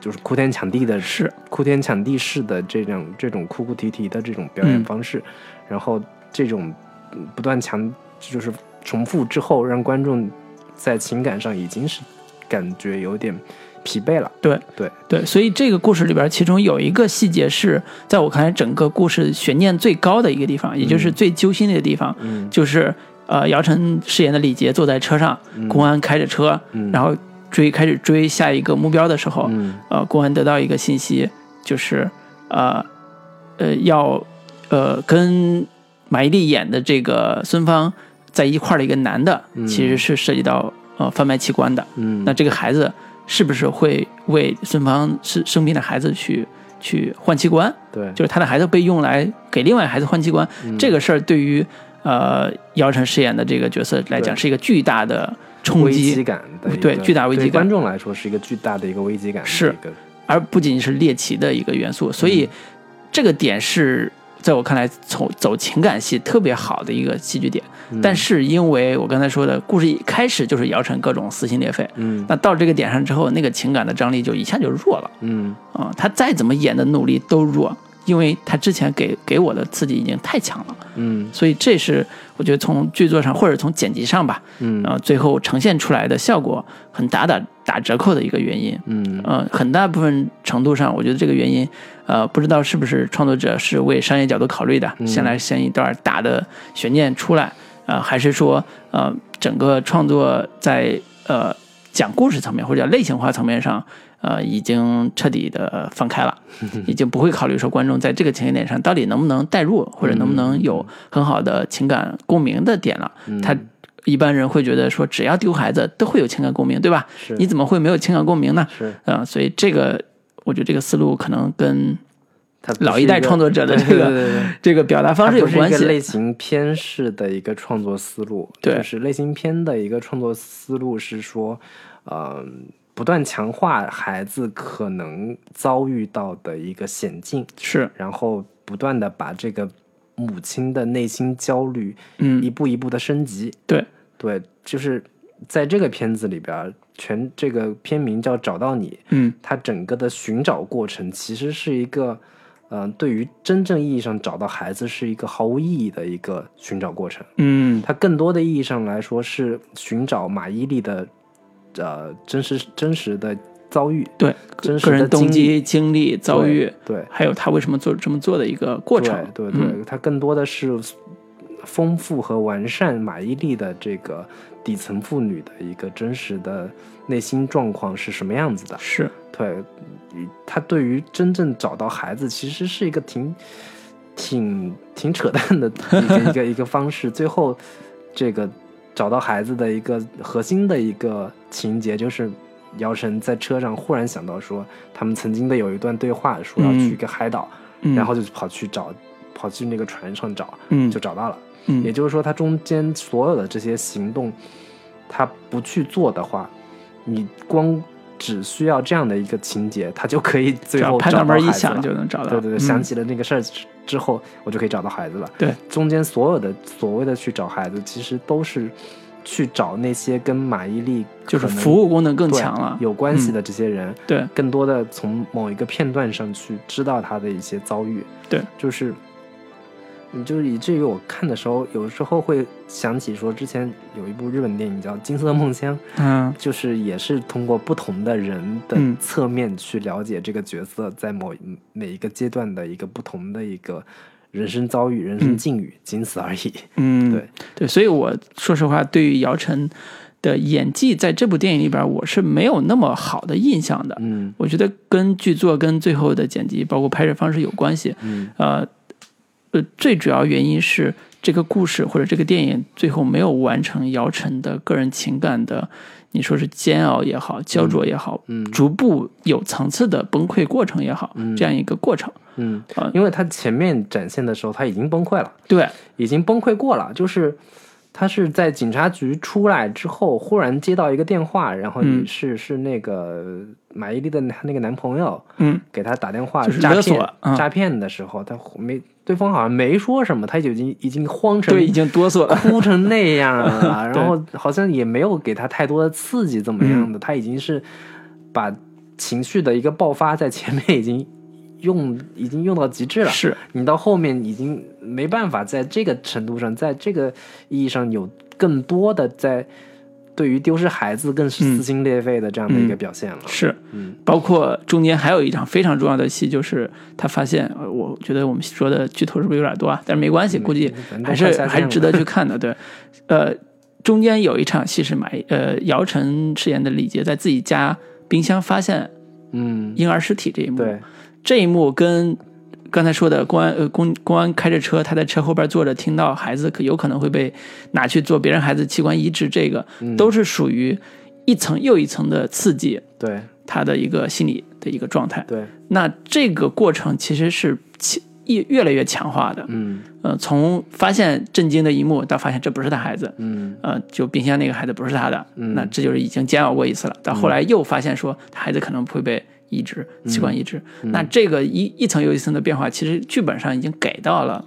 就是哭天抢地的是哭天抢地式的这种这种哭哭啼啼的这种表演嗯方式，然后这种嗯不断强就是重复之后，让观众在情感上已经是感觉有点疲惫了。对对，对，所以这个故事里边，其中有一个细节是在我看来，整个故事悬念最高的一个地方，也就是最揪心的一个地方，嗯。就是呃，姚晨饰演的李杰坐在车上，公安开着车，嗯。然后追开始追下一个目标的时候，嗯。呃，公安得到一个信息，就是呃呃要呃跟马伊琍演的这个孙芳在一块儿的一个男的，嗯。其实是涉及到呃贩卖器官的。嗯，那这个孩子是不是会为孙芳是生病的孩子去去换器官？对，就是他的孩子被用来给另外孩子换器官，嗯这个事儿对于呃姚晨饰演的这个角色来讲是一个巨大的冲击，感的对巨大危机感对观众来说是一个巨大的一个危机感是而不仅仅是猎奇的一个元素。所以这个点是在我看来从走情感戏特别好的一个戏剧点。嗯但是因为我刚才说的故事一开始就是姚晨各种撕心裂肺，嗯那到这个点上之后，那个情感的张力就一下就弱了。嗯啊、他再怎么演的努力都弱，因为他之前给给我的刺激已经太强了，嗯所以这是我觉得从剧作上或者从剪辑上吧，嗯呃，最后呈现出来的效果很大打打折扣的一个原因。嗯呃，很大部分程度上，我觉得这个原因，呃，不知道是不是创作者是为商业角度考虑的，嗯先来先一段大的悬念出来，呃，还是说，呃，整个创作在呃讲故事层面或者叫类型化层面上，呃，已经彻底的放开了，已经不会考虑说观众在这个情节点上到底能不能代入，或者能不能有很好的情感共鸣的点了。嗯他一般人会觉得说，只要丢孩子都会有情感共鸣，对吧？你怎么会没有情感共鸣呢？是啊、所以这个我觉得这个思路可能跟他老一代创作者的这个这个表达方式有关系。类型片式的一个创作思路，对。就是类型片的一个创作思路是说，呃，不断强化孩子可能遭遇到的一个险境，是，然后不断的把这个母亲的内心焦虑嗯。一嗯，步一步的升级。对，对，就是在这个片子里边儿，全这个片名叫《找到你》，嗯。它整个的寻找过程其实是一个，呃，对于真正意义上找到孩子是一个毫无意义的一个寻找过程。嗯。它更多的意义上来说是寻找马伊琍的，呃，真实真实的遭遇，对，真实个人动的经历。机、经历、遭遇，对。还有他为什么做这么做的一个过程。对对对，嗯。它更多的是丰富和完善马伊琍的这个底层妇女的一个真实的内心状况是什么样子的。是，对，他对于真正找到孩子，其实是一个挺挺挺扯淡的一个一个一个方式。最后，这个找到孩子的一个核心的一个情节，就是姚晨在车上忽然想到说，他们曾经的有一段对话，说要去一个海岛，嗯，然后就跑去找，跑去那个船上找，嗯就找到了。嗯也就是说，他中间所有的这些行动，他不去做的话，你光只需要这样的一个情节，他就可以最后 要拍脑找到孩子门一响了就能找到。对对对，嗯想起了那个事儿之之后，我就可以找到孩子了。对，中间所有的所谓的去找孩子，其实都是去找那些跟马伊琍就是服务功能更强了。有关系嗯的这些人，对，更多的从某一个片段上去知道他的一些遭遇。对，就是，你就是以至于我看的时候，有时候会想起说，之前有一部日本电影叫《金色梦乡》，嗯就是也是通过不同的人的嗯侧面去了解这个角色在某每一个阶段的一个不同的一个人生遭遇、人生境遇，仅此而已。嗯，对对，所以我说实话，对于姚晨的演技在这部电影里边，我是没有那么好的印象的。嗯我觉得跟剧作、跟最后的剪辑，包括拍摄方式有关系。嗯呃呃，最主要原因是这个故事或者这个电影最后没有完成姚晨的个人情感的，你说是煎熬也好，焦灼也好，嗯逐步有层次的崩溃过程也好，嗯这样一个过程。嗯啊，因为他前面展现的时候他已经崩溃了。对，已经崩溃过了，就是他是在警察局出来之后，忽然接到一个电话，然后是、是那个马伊琍的那个男朋友嗯。给她打电话诈骗、嗯诈骗的时候，她没对方好像没说什么，她就已经已经慌成对，已经哆嗦了。哭成那样了，然后好像也没有给她太多的刺激，怎么样的？她已经是把情绪的一个爆发在前面已经用已经用到极致了，是，你到后面已经没办法在这个程度上，在这个意义上有更多的在对于丢失孩子更是撕心裂肺的这样的一个表现了。是，嗯。包括中间还有一场非常重要的戏，就是他发现，呃我觉得我们说的剧透是不是有点多啊？但是没关系，估计还是还是值得去看的。对，呃，中间有一场戏是买呃姚晨饰演的李杰在自己家冰箱发现嗯，婴儿尸体这一幕，对，这一幕跟刚才说的公安呃公公安开着车，他在车后边坐着，听到孩子可有可能会被拿去做别人孩子器官移植，这个嗯都是属于一层又一层的刺激对他的一个心理的一个状态。对，那这个过程其实是其越越来越强化的。嗯呃，从发现震惊的一幕到发现这不是他孩子，嗯呃，就冰箱那个孩子不是他的，嗯那这就是已经煎熬过一次了。到后来又发现说他孩子可能会被移植，器官移植，嗯。那这个一一层又一层的变化，其实剧本上已经给到了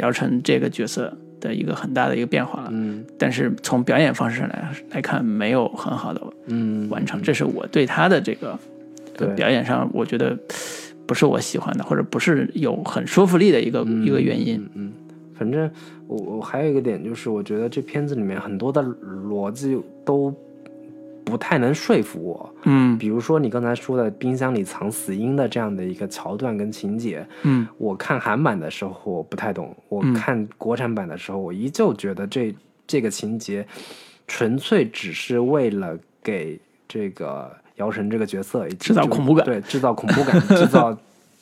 姚晨这个角色的一个很大的一个变化了。嗯。但是从表演方式上来来看，没有很好的嗯，完成，这是我对他的这个对。表演上，我觉得不是我喜欢的，或者不是有很说服力的一个、一个原因。嗯嗯，反正我我还有一个点就是，我觉得这片子里面很多的逻辑都不太能说服我。嗯。比如说你刚才说的冰箱里藏死婴的这样的一个桥段跟情节，嗯。我看韩版的时候我不太懂，我嗯看国产版的时候，我依旧觉得这这个情节纯粹只是为了给这个姚晨这个角色制造恐怖感。对，制造恐怖感，制造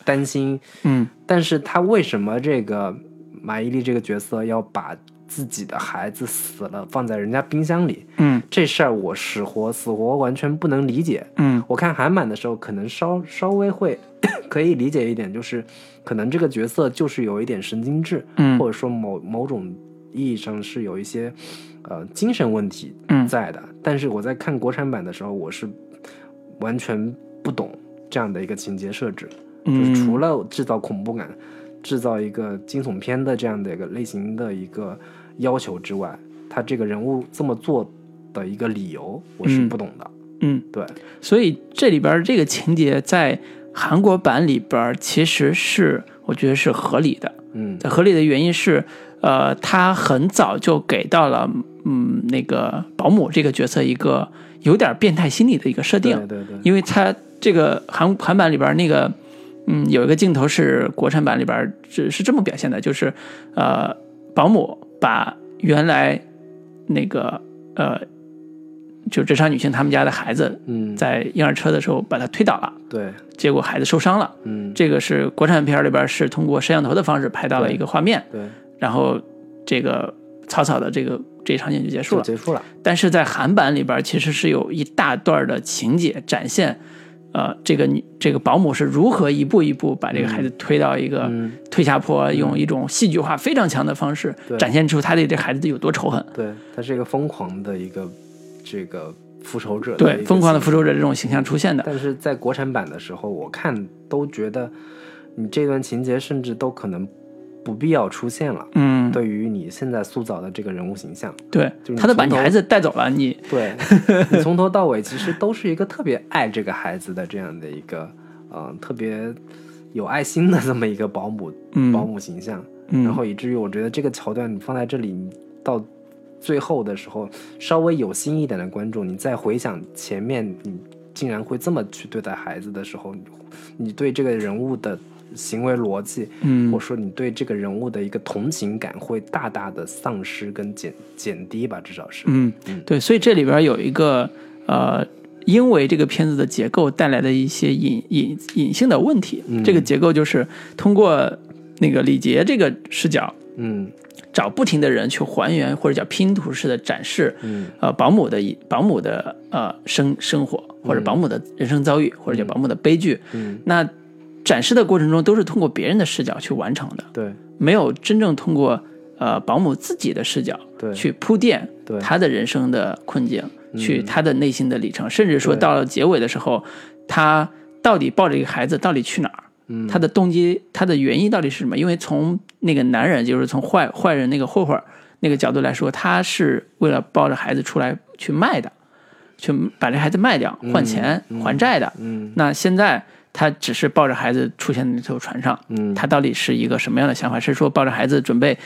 担心。嗯。但是他为什么这个马伊琍这个角色要把自己的孩子死了放在人家冰箱里？嗯这事儿我死活死活完全不能理解。嗯我看韩版的时候，可能稍稍微会 可以理解一点，就是可能这个角色就是有一点神经质，嗯或者说某某种意义上是有一些呃精神问题嗯在的。但是我在看国产版的时候，我是完全不懂这样的一个情节设置，就是嗯，除了制造恐怖感，制造一个惊悚片的这样的一个类型的一个要求之外，他这个人物这么做的一个理由，我是嗯。不懂的。嗯，对，所以这里边这个情节在韩国版里边其实是我觉得是合理的。嗯。合理的原因是，呃，他很早就给到了嗯那个保姆这个角色一个有点变态心理的一个设定，对对对，因为他这个韩韩版里边那个，嗯，有一个镜头是国产版里边是是这么表现的，就是呃，保姆把原来那个呃，就职场女性他们家的孩子嗯在婴儿车的时候把他推倒了，对，结果孩子受伤了。嗯这个是国产片里边是通过摄像头的方式拍到了一个画面，对，然后这个草草的这个这一场景就结束了。结束了。但是在韩版里边，其实是有一大段的情节展现，呃，这个你这个保姆是如何一步一步把这个孩子推到一个嗯，推下坡，用一种戏剧化非常强的方式对展现出他对这孩子有多仇恨。对，他是一个疯狂的一个这个复仇者，对，疯狂的复仇。仇者这种形象出现的。但是在国产版的时候，我看都觉得你这段情节甚至都可能不必要出现了。嗯，对于你现在塑造的这个人物形象，对就是，他都把你孩子带走了，你对 你从头到尾其实都是一个特别爱这个孩子的这样的一个，嗯、特别有爱心的这么一个保姆、嗯。保姆形象，嗯。然后以至于我觉得这个桥段你放在这里，你到最后的时候，稍微有心一点的观众，你再回想前面你竟然会这么去对待孩子的时候，你你对这个人物的行为逻辑，嗯。或者说你对这个人物的一个同情感会大大的丧失跟减减低吧，至少是。嗯，对，所以这里边有一个呃，因为这个片子的结构带来的一些隐隐隐性的问题。嗯。这个结构就是通过那个李杰这个视角，嗯。找不停的人去还原或者叫拼图式的展示，嗯。呃，保姆的保姆的呃生生活，或者保姆的人生遭遇，或者叫保姆的悲剧。嗯，那展示的过程中都是通过别人的视角去完成的，对没有真正通过呃保姆自己的视角对去铺垫对他的人生的困境，嗯去他的内心的历程，甚至说到了结尾的时候，他到底抱着一个孩子到底去哪儿？嗯他的动机，他的原因到底是什么？因为从那个男人，就是从坏坏人那个混混那个角度来说，他是为了抱着孩子出来去卖的，去把这孩子卖掉换钱、还债的。嗯那现在他只是抱着孩子出现在那艘船上，嗯他到底是一个什么样的想法？是说抱着孩子准备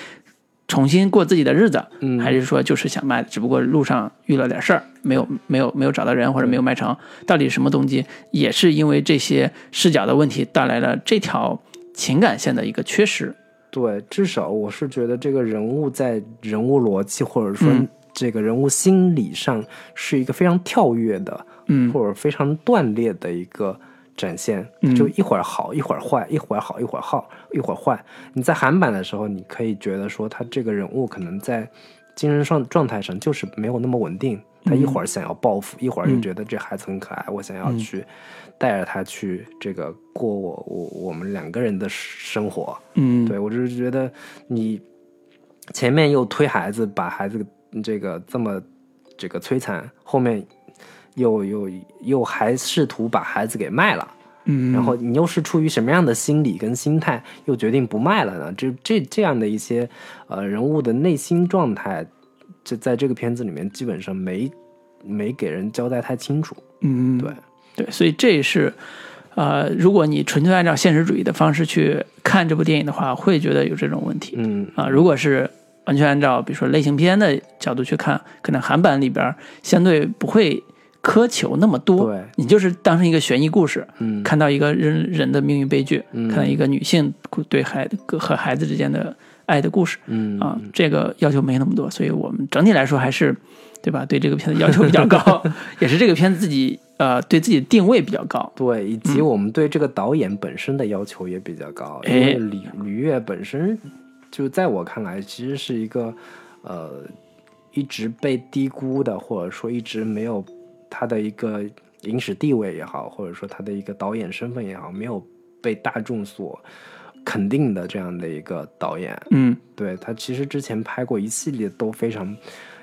重新过自己的日子，嗯还是说就是想卖，只不过路上遇了点事儿，没有没有没有找到人或者没有卖成？到底什么动机？也是因为这些视角的问题带来了这条情感线的一个缺失。对，至少我是觉得这个人物在人物逻辑或者说嗯这个人物心理上是一个非常跳跃的，嗯或者非常断裂的一个展现，嗯。就一会儿好，一会儿坏，一会儿好，一会儿好，一会儿坏。你在韩版的时候，你可以觉得说他这个人物可能在精神状状态上就是没有那么稳定，他一会儿想要报复，一会儿又觉得这孩子很可爱，我想要去带着他去这个过我我我们两个人的生活。嗯，对我就是觉得你前面又推孩子，把孩子这个这么这个摧残，后面又又又还试图把孩子给卖了，嗯，然后你又是出于什么样的心理跟心态，又决定不卖了呢？这这这样的一些呃人物的内心状态，就在这个片子里面基本上没没给人交代太清楚。嗯，对对，所以这也是，呃，如果你纯粹按照现实主义的方式去看这部电影的话，会觉得有这种问题。嗯啊，如果是完全按照比如说类型片的角度去看，可能韩版里边相对不会苛求那么多，对你就是当成一个悬疑故事，嗯看到一个人人的命运悲剧，嗯看到一个女性对孩子和孩子之间的爱的故事嗯啊，这个要求没那么多，所以我们整体来说还是。对吧？对这个片子要求比较高，也是这个片子自己呃对自己的定位比较高。对，以及我们对这个导演本身的要求也比较高，因哎为李吕越本身就在我看来，其实是一个呃一直被低估的，或者说一直没有他的一个影史地位也好，或者说他的一个导演身份也好，没有被大众所肯定的这样的一个导演。嗯。对他其实之前拍过一系列都非常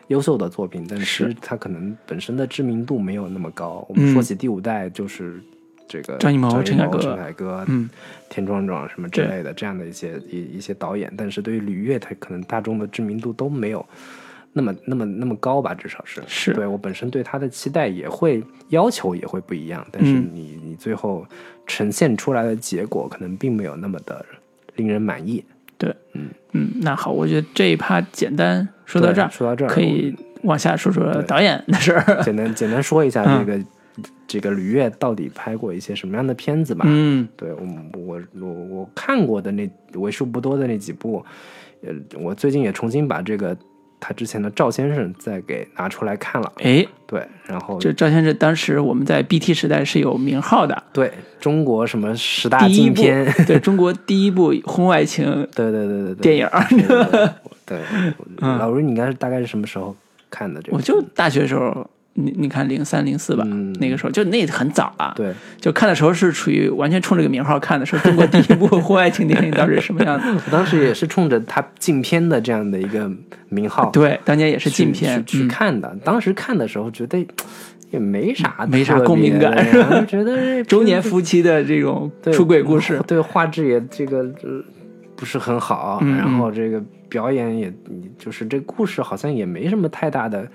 优秀的作品，但是是。他可能本身的知名度没有那么高。我们说起第五代，就是这个张艺谋陈凯歌。陈凯歌、嗯。田壮壮什么之类的这样的一些一一些导演，但是对于吕越，他可能大众的知名度都没有那么那么那么高吧，至少是是对我本身对他的期待也会要求也会不一样，但是嗯你你最后呈现出来的结果可能并没有那么的令人满意。对，嗯嗯，那好，我觉得这一趴简单说到这儿，说到这儿可以往下说说导演的事儿。简单简单说一下嗯这个、这个吕越到底拍过一些什么样的片子吧。嗯对我我我我看过的那为数不多的那几部，呃，我最近也重新把这个他之前的赵先生再给拿出来看了。哎，对，然后这赵先生当时我们在 BT 时代是有名号的，对中国什么十大禁片，对中国第一部婚外情 对对对对对，电影儿，对对对对，嗯。老卢，你应该是大概是什么时候看的这个？我就大学时候，你你看零三零四吧，嗯那个时候就那很早啊，对，就看的时候是处于完全冲这个名号看的，说中国第一部 户外情电影到底是什么样的？我当时也是冲着他禁片的这样的一个名号，对，当年也是去禁片，去看的。当时看的时候觉得也没啥没啥共鸣感 觉得这中年夫妻的这种出轨故事，对画质也这个、呃不是很好，嗯然后这个表演也就是这故事好像也没什么太大的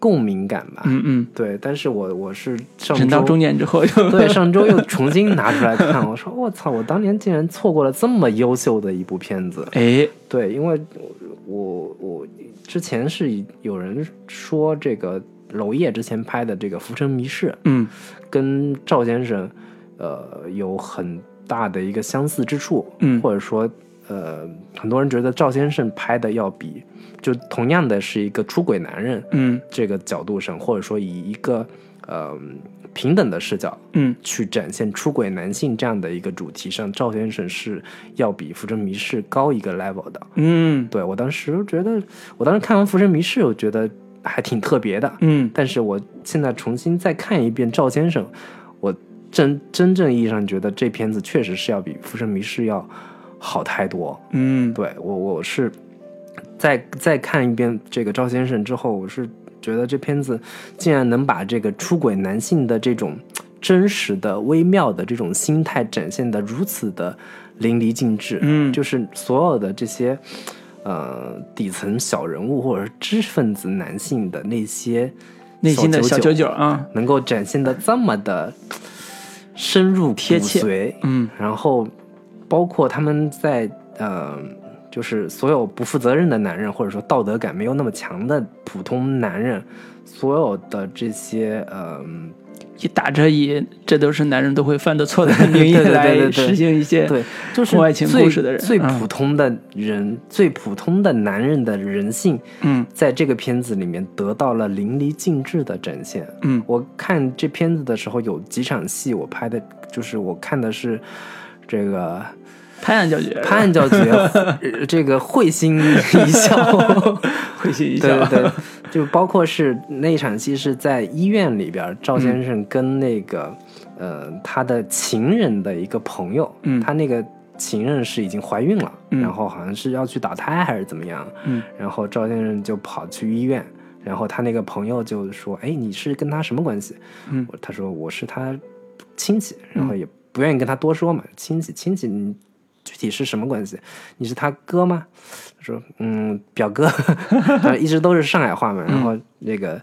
共鸣感吧。嗯嗯，对，但是我我是上人到周中年之后 对，上周又重新拿出来看，我说我操，我当年竟然错过了这么优秀的一部片子。哎，对，因为我我之前是有人说这个娄烨之前拍的这个《浮城谜事》嗯跟赵先生呃有很大的一个相似之处，嗯或者说呃很多人觉得赵先生拍的要比就同样的是一个出轨男人嗯这个角度上，或者说以一个呃平等的视角嗯去展现出轨男性这样的一个主题上，赵先生是要比《浮生迷事》高一个 level 的。嗯对我当时觉得，我当时看完《浮生迷事》，我觉得还挺特别的。嗯但是我现在重新再看一遍赵先生，我真真正意义上觉得这片子确实是要比《浮生迷事》要好太多。嗯对我我是再再看一遍这个赵先生之后，我是觉得这片子竟然能把这个出轨男性的这种真实的、微妙的这种心态展现的如此的淋漓尽致。嗯就是所有的这些呃底层小人物或者是知识分子男性的那些内心的小九九九啊，能够展现的这么的深入骨贴切髓，嗯然后包括他们在呃，就是所有不负责任的男人，或者说道德感没有那么强的普通男人，所有的这些呃，以打着以这都是男人都会犯的错的 名义来实行一些对，就是婚外情最故事的人最嗯普通的人，最普通的男人的人性，嗯在这个片子里面得到了淋漓尽致的展现。嗯我看这片子的时候，有几场戏我拍的，就是我看的是这个拍案叫绝，潘安教学，呃这个会心一笑。会心一笑，对对，就包括是那场戏是在医院里边，赵先生跟那个、呃他的情人的一个朋友，嗯他那个情人是已经怀孕了，嗯然后好像是要去打胎还是怎么样，嗯然后赵先生就跑去医院，然后他那个朋友就说：“哎，你是跟他什么关系？”嗯他说：“我是他亲戚。”然后也不愿意跟他多说嘛，亲戚亲戚，你具体是什么关系？你是他哥吗？他说：“嗯，表哥。”呃一直都是上海话嘛，然后那个。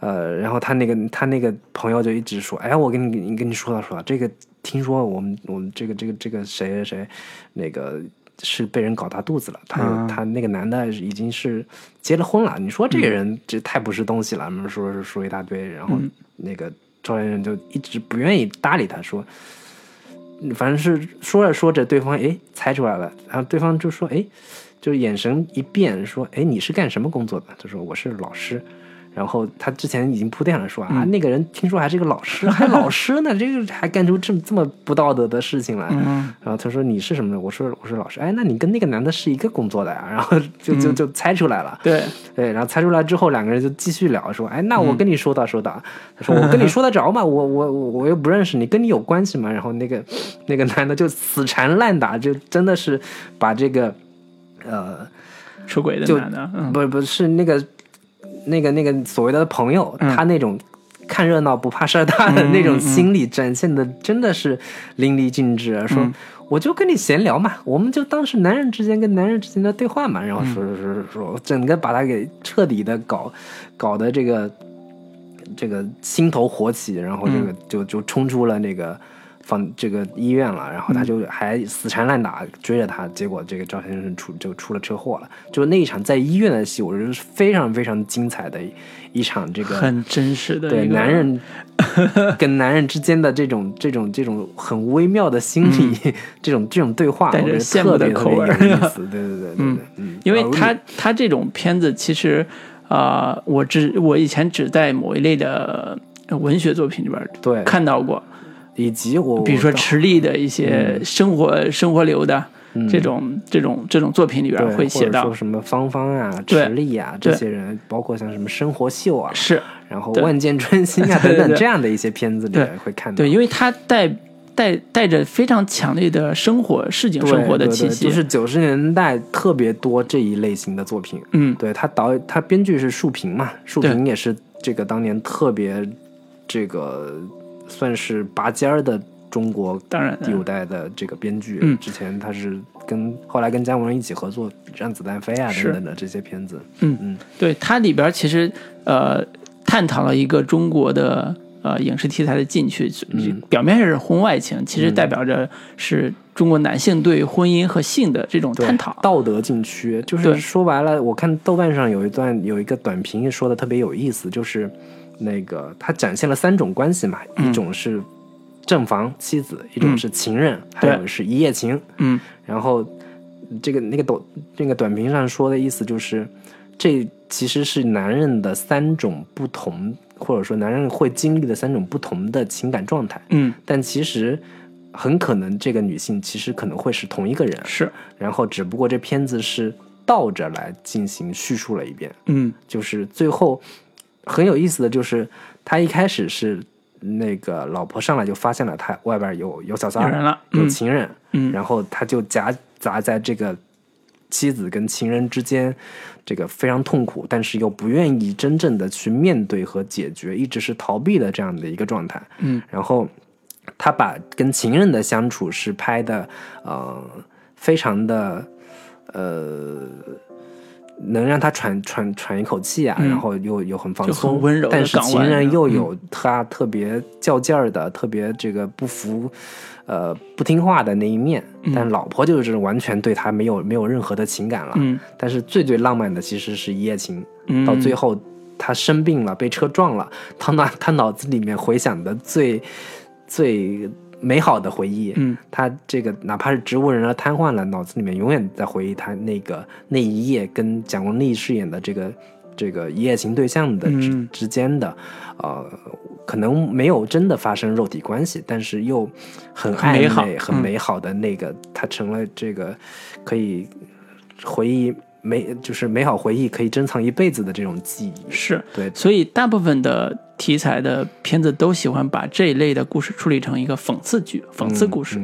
呃，然后他那个他那个朋友就一直说，哎，我跟你你跟你说道说道，这个听说我们我们这个这个这个谁谁谁，那个是被人搞大肚子了，他他那个男的已经是结了婚了，你说这个人这太不是东西了，们说是说一大堆，然后那个赵先生就一直不愿意搭理他，说，反正是说着说着，对方哎猜出来了，然后对方就说哎，就眼神一变，说哎你是干什么工作的？他说我是老师。然后他之前已经铺垫了说啊，那个人听说还是个老师，还老师呢，这个还干出这么这么不道德的事情来。嗯然后他说你是什么人？我说我是老师。哎，那你跟那个男的是一个工作的呀？然后就就就猜出来了。对，对，然后猜出来之后，两个人就继续聊，说，哎，那嗯我跟你说道说道。他说我跟你 说得着吗？我我我我又不认识你，跟你有关系吗？然后那个那个男的就死缠烂打，就真的是把这个呃，出轨的就男的，嗯不不是那个那个那个所谓的朋友，嗯他那种看热闹不怕事儿大的那种心理展现的真的是淋漓尽致啊！说我就跟你闲聊嘛，我们就当是男人之间跟男人之间的对话嘛，然后说说说说，整个把他给彻底的搞搞的这个这个心头火起，然后这个就就冲出了那个。放这个医院了，然后他就还死缠烂打追着他，结果这个赵先生出就出了车祸了。就那一场在医院的戏，我觉得是非常非常精彩的一场这个很真实的对男人跟男人之间的这种这种这种很微妙的心理 这种这种对话，带着羡慕的口味，有意思。对对对对嗯，因为他他这种片子其实啊，我只我以前只在某一类的文学作品里边对看到过。以及我，比如说池莉的一些生活生活流的这种这种这种作品里边会写到，说什么芳芳啊、池莉啊这些人，包括像什么生活秀啊，是，然后万箭穿心啊 等等这样的一些片子里面会看到，对，因为他带带带着非常强烈的生活市井生活的气息，就是九十年代特别多这一类型的作品，嗯，对他导他编剧是树平嘛，树平也是这个当年特别这个。算是拔尖儿的中国当然第五代的这个编剧，嗯，之前他是跟后来跟姜文一起合作《让子弹飞》啊等等的这些片子，嗯嗯，对，它里边其实呃探讨了一个中国的呃影视题材的进去，表面上是婚外情，其实代表着是中国男性对婚姻和性的这种探讨，道德禁区，就是说白了，我看豆瓣上有一段有一个短评说的特别有意思，就是。那个，他展现了三种关系嘛，一种是正房妻子，一种是情人，还有是一夜情。嗯，然后这个那个短那个短评上说的意思就是，这其实是男人的三种不同，或者说男人会经历的三种不同的情感状态。嗯，但其实很可能这个女性其实可能会是同一个人。是，然后只不过这片子是倒着来进行叙述了一遍。嗯，就是最后。很有意思的就是，他一开始是那个老婆上来就发现了他外边有有小三儿，有情人，嗯，然后他就夹杂在这个妻子跟情人之间，这个非常痛苦，但是又不愿意真正的去面对和解决，一直是逃避的这样的一个状态，嗯，然后他把跟情人的相处是拍的，呃，非常的，呃。能让他喘喘喘一口气啊，然后又又很放松，温柔。但是情人又有他特别较劲儿的、特别这个不服、呃不听话的那一面。但老婆就是完全对他没有没有任何的情感了。嗯。但是最最浪漫的其实是一夜情。到最后他生病了，被车撞了，他脑他脑子里面回想的最最。美好的回忆，嗯，他这个哪怕是植物人啊瘫痪了，脑子里面永远在回忆他那个那一夜跟蒋雯丽饰演的这个这个一夜情对象的之之间的，呃，可能没有真的发生肉体关系，但是又很暧昧、很美好的那个，他成了这个可以回忆美，就是美好回忆可以珍藏一辈子的这种记忆。是对，所以大部分的。题材的片子都喜欢把这一类的故事处理成一个讽刺剧、讽刺故事，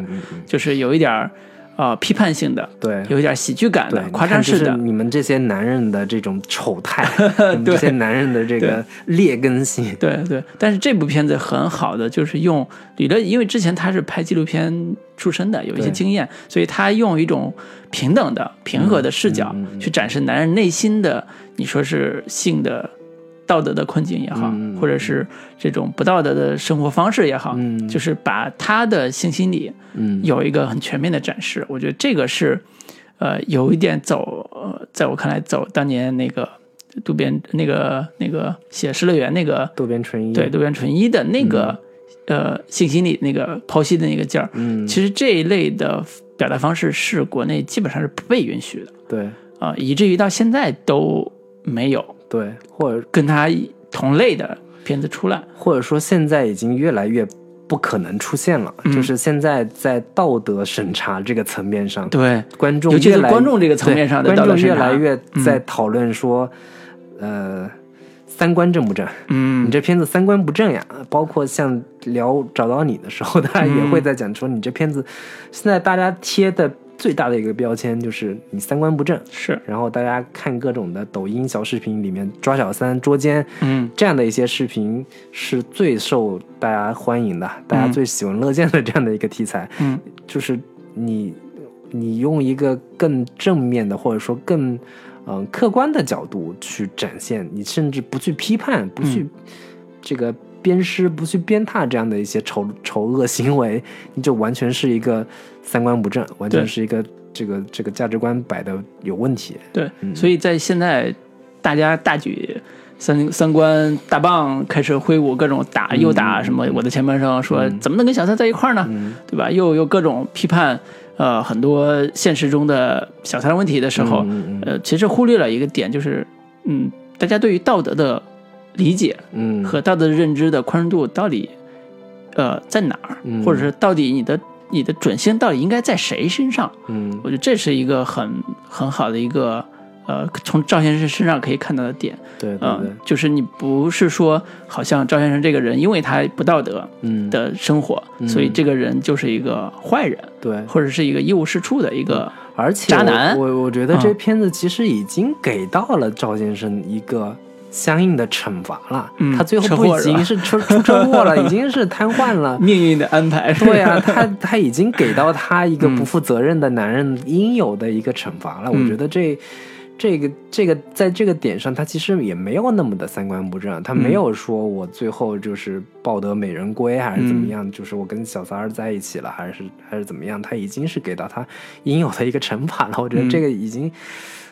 就是有一点儿呃批判性的，对，有一点喜剧感的、夸张式的。你们这些男人的这种丑态，你们这些男人的这个劣根性，对对。但是这部片子很好的就是用李乐，因为之前他是拍纪录片出身的，有一些经验，所以他用一种平等的、平和的视角去展示男人内心的，你说是性的。道德的困境也好，或者是这种不道德的生活方式也好，就是把他的性心理有一个很全面的展示。我觉得这个是，呃，有一点走，呃，在我看来走当年那个渡边那个那个写《失乐园》那个渡边淳一。对渡边淳一的那个呃性心理那个剖析的那个劲儿。嗯，其实这一类的表达方式是国内基本上是不被允许的。对啊，以至于到现在都没有。对，或者跟他同类的片子出来，或者说现在已经越来越不可能出现了。就是现在在道德审查这个层面上，对观众，尤其是观众这个层面上的观众越来越在讨论说，呃，三观正不正？嗯，你这片子三观不正呀。包括像聊找到你的时候，大家也会在讲说，你这片子现在大家贴的最大的一个标签就是你三观不正。是，然后大家看各种的抖音小视频里面抓小三、捉奸，嗯这样的一些视频是最受大家欢迎的，大家最喜闻乐见的这样的一个题材。嗯就是你你用一个更正面的或者说更嗯、呃客观的角度去展现，你甚至不去批判，不去这个鞭尸，不去鞭挞这样的一些丑丑恶行为，你就完全是一个三观不正，完全是一个这个这个价值观摆的有问题。对，嗯所以在现在大家大举三三观大棒开始挥舞各种打又打什么我的前半生，说怎么能跟小三在一块儿呢？嗯对吧？又有各种批判，呃，很多现实中的小三问题的时候，嗯嗯呃，其实忽略了一个点，就是嗯，大家对于道德的理解嗯。和道德认知的宽容度到底呃在哪儿，嗯。或者是到底你的你的准星到底应该在谁身上？嗯。我觉得这是一个很很好的一个呃，从赵先生身上可以看到的点，嗯、对对对，就是你不是说好像赵先生这个人，因为他不道德嗯的生活，所以这个人就是一个坏人，对，或者是一个一无是处的一个，而且渣男我我我觉得这嗯片子其实已经给到了赵先生一个相应的惩罚了。嗯他最后不经是出出车祸了，已经是瘫痪了。命运的安排。对啊，他 他已经给到他一个嗯不负责任的男人应有的一个惩罚了。嗯我觉得这。这个这个在这个点上，他其实也没有那么的三观不正，他没有说我最后就是抱得美人归，还是怎么嗯样，就是我跟小三儿在一起了，还是还是怎么样，他已经是给到他应有的一个惩罚了。我觉得这个已经，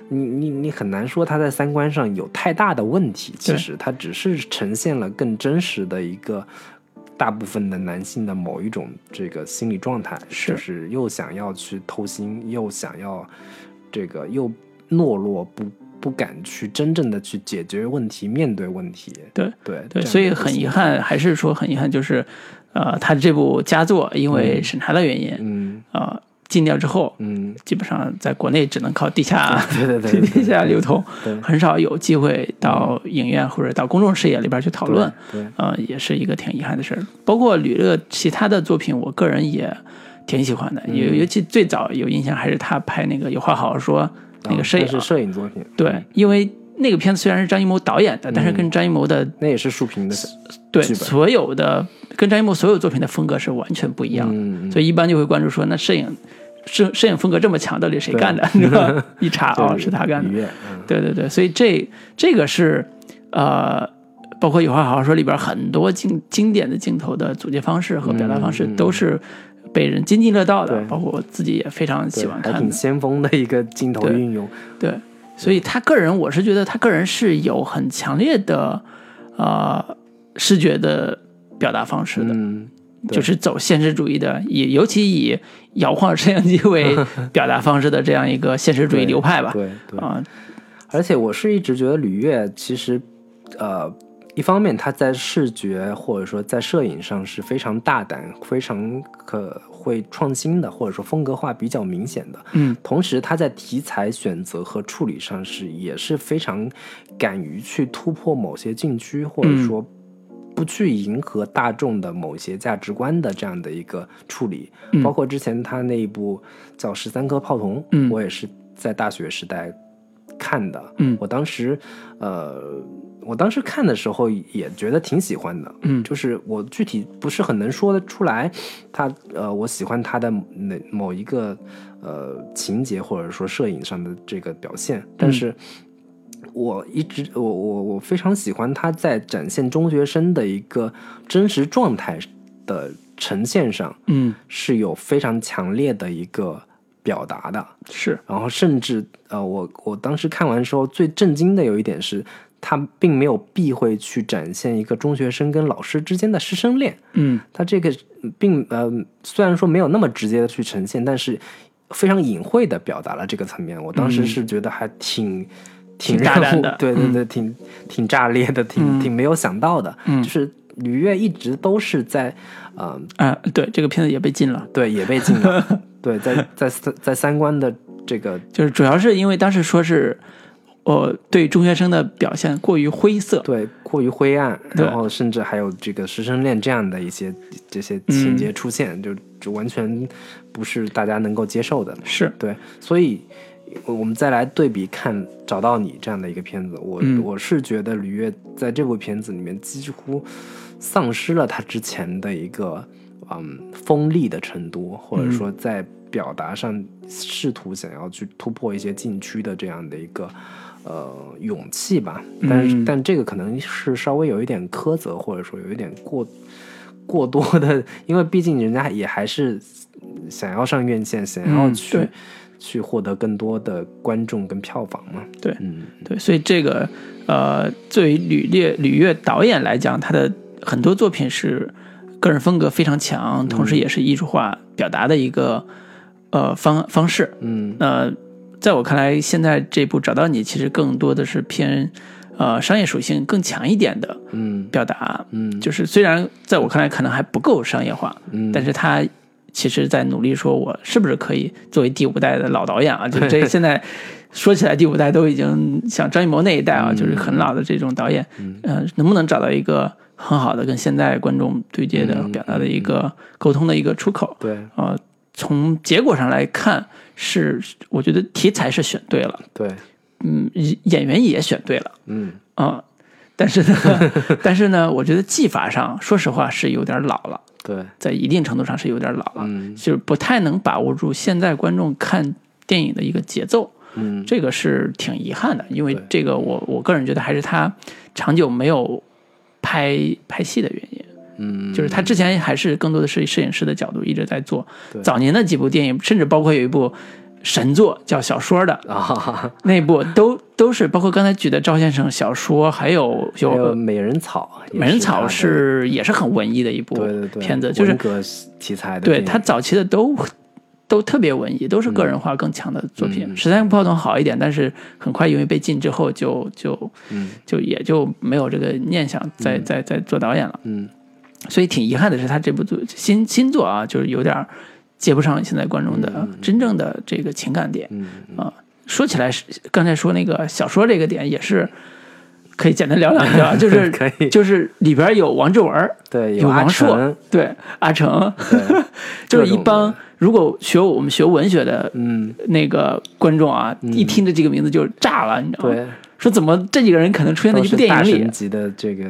你你你很难说他在三观上有太大的问题，其实他只是呈现了更真实的一个。大部分的男性的某一种这个心理状态，是就是又想要去偷腥，又想要这个又懦弱，不不敢去真正的去解决问题、面对问题。对对对，所以。很遗憾，还是说很遗憾，就是呃，他这部佳作因为审查的原因，嗯。呃，禁掉之后，嗯，基本上在国内只能靠地下对对对对 地下流通，对。很少有机会到影院或者到公众视野里边去讨论，对对。呃，也是一个挺遗憾的事儿。包括吕乐其他的作品，我个人也挺喜欢的，嗯。尤、尤其最早有印象还是他拍那个《有话好好说》那个摄影，啊是摄影作品，对，嗯。因为那个片子虽然是张艺谋导演的，但是跟张艺谋的那也是竖屏的，对所有的跟张艺谋所有作品的风格是完全不一样所以一般就会关注说，那摄影摄摄影风格这么强，到底谁干的？一查 哦，是他干的对对对，所以这这个是呃，包括《有话好好说》里边很多经经典的镜头的组接方式和表达方式都是被人津津乐道的，包括我自己也非常喜对还挺欢看的。先锋的一个镜头对运用，对，所以他个人，我是觉得他个人是有很强烈的呃视觉的表达方式的。嗯，就是走现实主义的，以尤其以摇晃摄像机为 表达方式的这样一个现实主义流派吧。对对，啊，而且我是一直觉得吕乐其实，呃，一方面他在视觉或者说在摄影上是非常大胆、非常可会创新的，或者说风格化比较明显的。嗯，同时他在题材选择和处理上是也是非常敢于去突破某些禁区，或者说不去迎合大众的某些价值观的这样的一个处理。嗯包括之前他那一部叫《十三颗炮筒》，嗯我也是在大学时代看的。嗯我当时，呃，我当时看的时候也觉得挺喜欢的。嗯就是我具体不是很能说得出来，他呃，我喜欢他的哪某一个呃情节或者说摄影上的这个表现，但是。我一直我我我非常喜欢他在展现中学生的一个真实状态的呈现上，嗯，是有非常强烈的一个表达的。是，然后甚至呃，我我当时看完之后最震惊的有一点是，他并没有避讳去展现一个中学生跟老师之间的师生恋。嗯他这个并呃，虽然说没有那么直接的去呈现，但是非常隐晦的表达了这个层面。我当时是觉得还挺。挺挺大让我胆的对对对，挺挺炸裂的，挺挺没有想到的。嗯就是吕乐一直都是在，呃，啊，对，这个片子也被禁了，对，也被禁了。对，在在在在三观的这个就是主要是因为当时说是，呃，对中学生的表现过于灰色，对过过于灰暗，然后甚至还有这个师生恋这样的一些这些情节出现，就就完全不是大家能够接受的。是，对，所以我我们再来对比看《找到你》这样的一个片子，我、嗯我是觉得吕越在这部片子里面几乎丧失了他之前的一个嗯锋利的程度，或者说在表达上试图想要去突破一些禁区的这样的一个。呃，勇气吧，但是、嗯但这个可能是稍微有一点苛责，或者说有一点过过多的，因为毕竟人家也还是想要上院线，想要嗯去、对。去获得更多的观众跟票房嘛。对嗯，对，所以这个呃，作为吕烈吕越导演来讲，他的很多作品是个人风格非常强，同时也是艺术化表达的一个呃方方式。嗯。呃，在我看来，现在这部《找到你》其实更多的是偏呃商业属性更强一点的嗯表达。嗯就是虽然在我看来可能还不够商业化，嗯，但是他其实在努力说，我是不是可以作为第五代的老导演啊？就是这现在说起来，第五代都已经像张艺谋那一代啊，就是很老的这种导演，嗯呃，能不能找到一个很好的跟现在观众对接的嗯表达的一个沟通的一个出口？对呃，从结果上来看，是我觉得题材是选对了，对，嗯，演员也选对了嗯。啊、但是呢，但是呢，我觉得技法上，说实话是有点老了，对，在一定程度上是有点老了，嗯就是不太能把握住现在观众看电影的一个节奏，嗯。这个是挺遗憾的，因为这个我我个人觉得还是他长久没有拍拍戏的原因。嗯，就是他之前还是更多的是摄影师的角度一直在做。对。早年的几部电影，甚至包括有一部神作叫小说的啊，那部，都都是包括刚才举的赵先生小说，还有有有美人草美人草是也是很文艺的一部对对对。片子，就是文革题材的对，他早期的都都特别文艺，都是个人化更强的作品。嗯十三个炮筒好一点，但是很快因为被禁之后就，就嗯。就也就没有这个念想再再再做导演了。嗯所以挺遗憾的是，他这部作新新作啊，就是有点接不上现在观众的真正的这个情感点。嗯啊，说起来是刚才说那个小说这个点也是可以简单聊两句啊，就 是可以就是里边有王志文，对，有阿王朔成，对阿成，对就是一帮如果学我们学文学的嗯那个观众啊，一听这几个名字就炸了，你知道吗？对，说怎么这几个人可能出现在一部电影里？神级的这个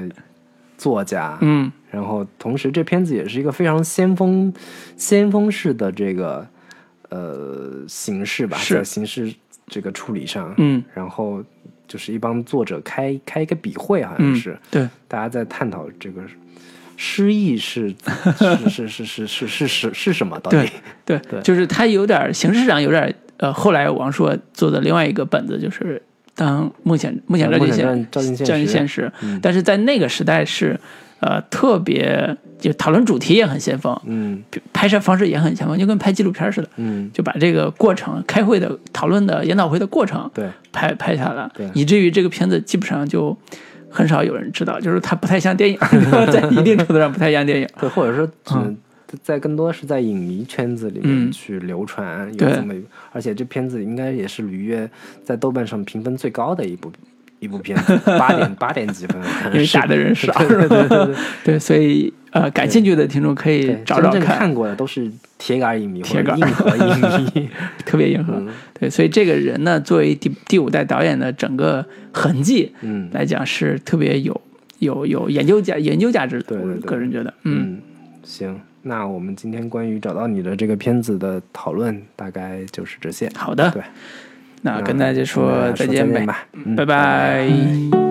作家，嗯，然后同时这片子也是一个非常先锋先锋式的这个呃形式吧，是。在形式这个处理上，嗯，然后就是一帮作者开开一个笔会，好像嗯是、对，大家在探讨这个诗意是 是是是是是是是是什么到底？对对就是他有点形式上有点呃，后来王朔做的另外一个本子就是当梦想梦想照进现照进现实。但是在那个时代是呃特别就讨论主题也很先锋，嗯。拍摄方式也很先锋，就跟拍纪录片似的，嗯，就把这个过程开会的讨论的研讨会的过程对。拍拍下来对，以至于这个片子基本上就很少有人知道，就是它不太像电影，在一定程度上不太像电影。对，或者说嗯。在更多是在影迷圈子里嗯。面去流传，有对。这么一个，而且这片子应该也是吕越在豆瓣上评分最高的一部一部片子，八点八点几分，因为打的人少，对对对对 所以呃，感兴趣的听众可以对，找找看，看过的都是铁杆影迷铁杆硬核影迷，特别硬核。嗯。对，所以这个人呢，作为第第五代导演的整个痕迹嗯。来讲，是特别有有有研究价研究价值的。对个人觉得，嗯，嗯，行，那我们今天关于找到你的这个片子的讨论大概就是这些。好的，对，那跟大家说再见呗，吧，嗯拜拜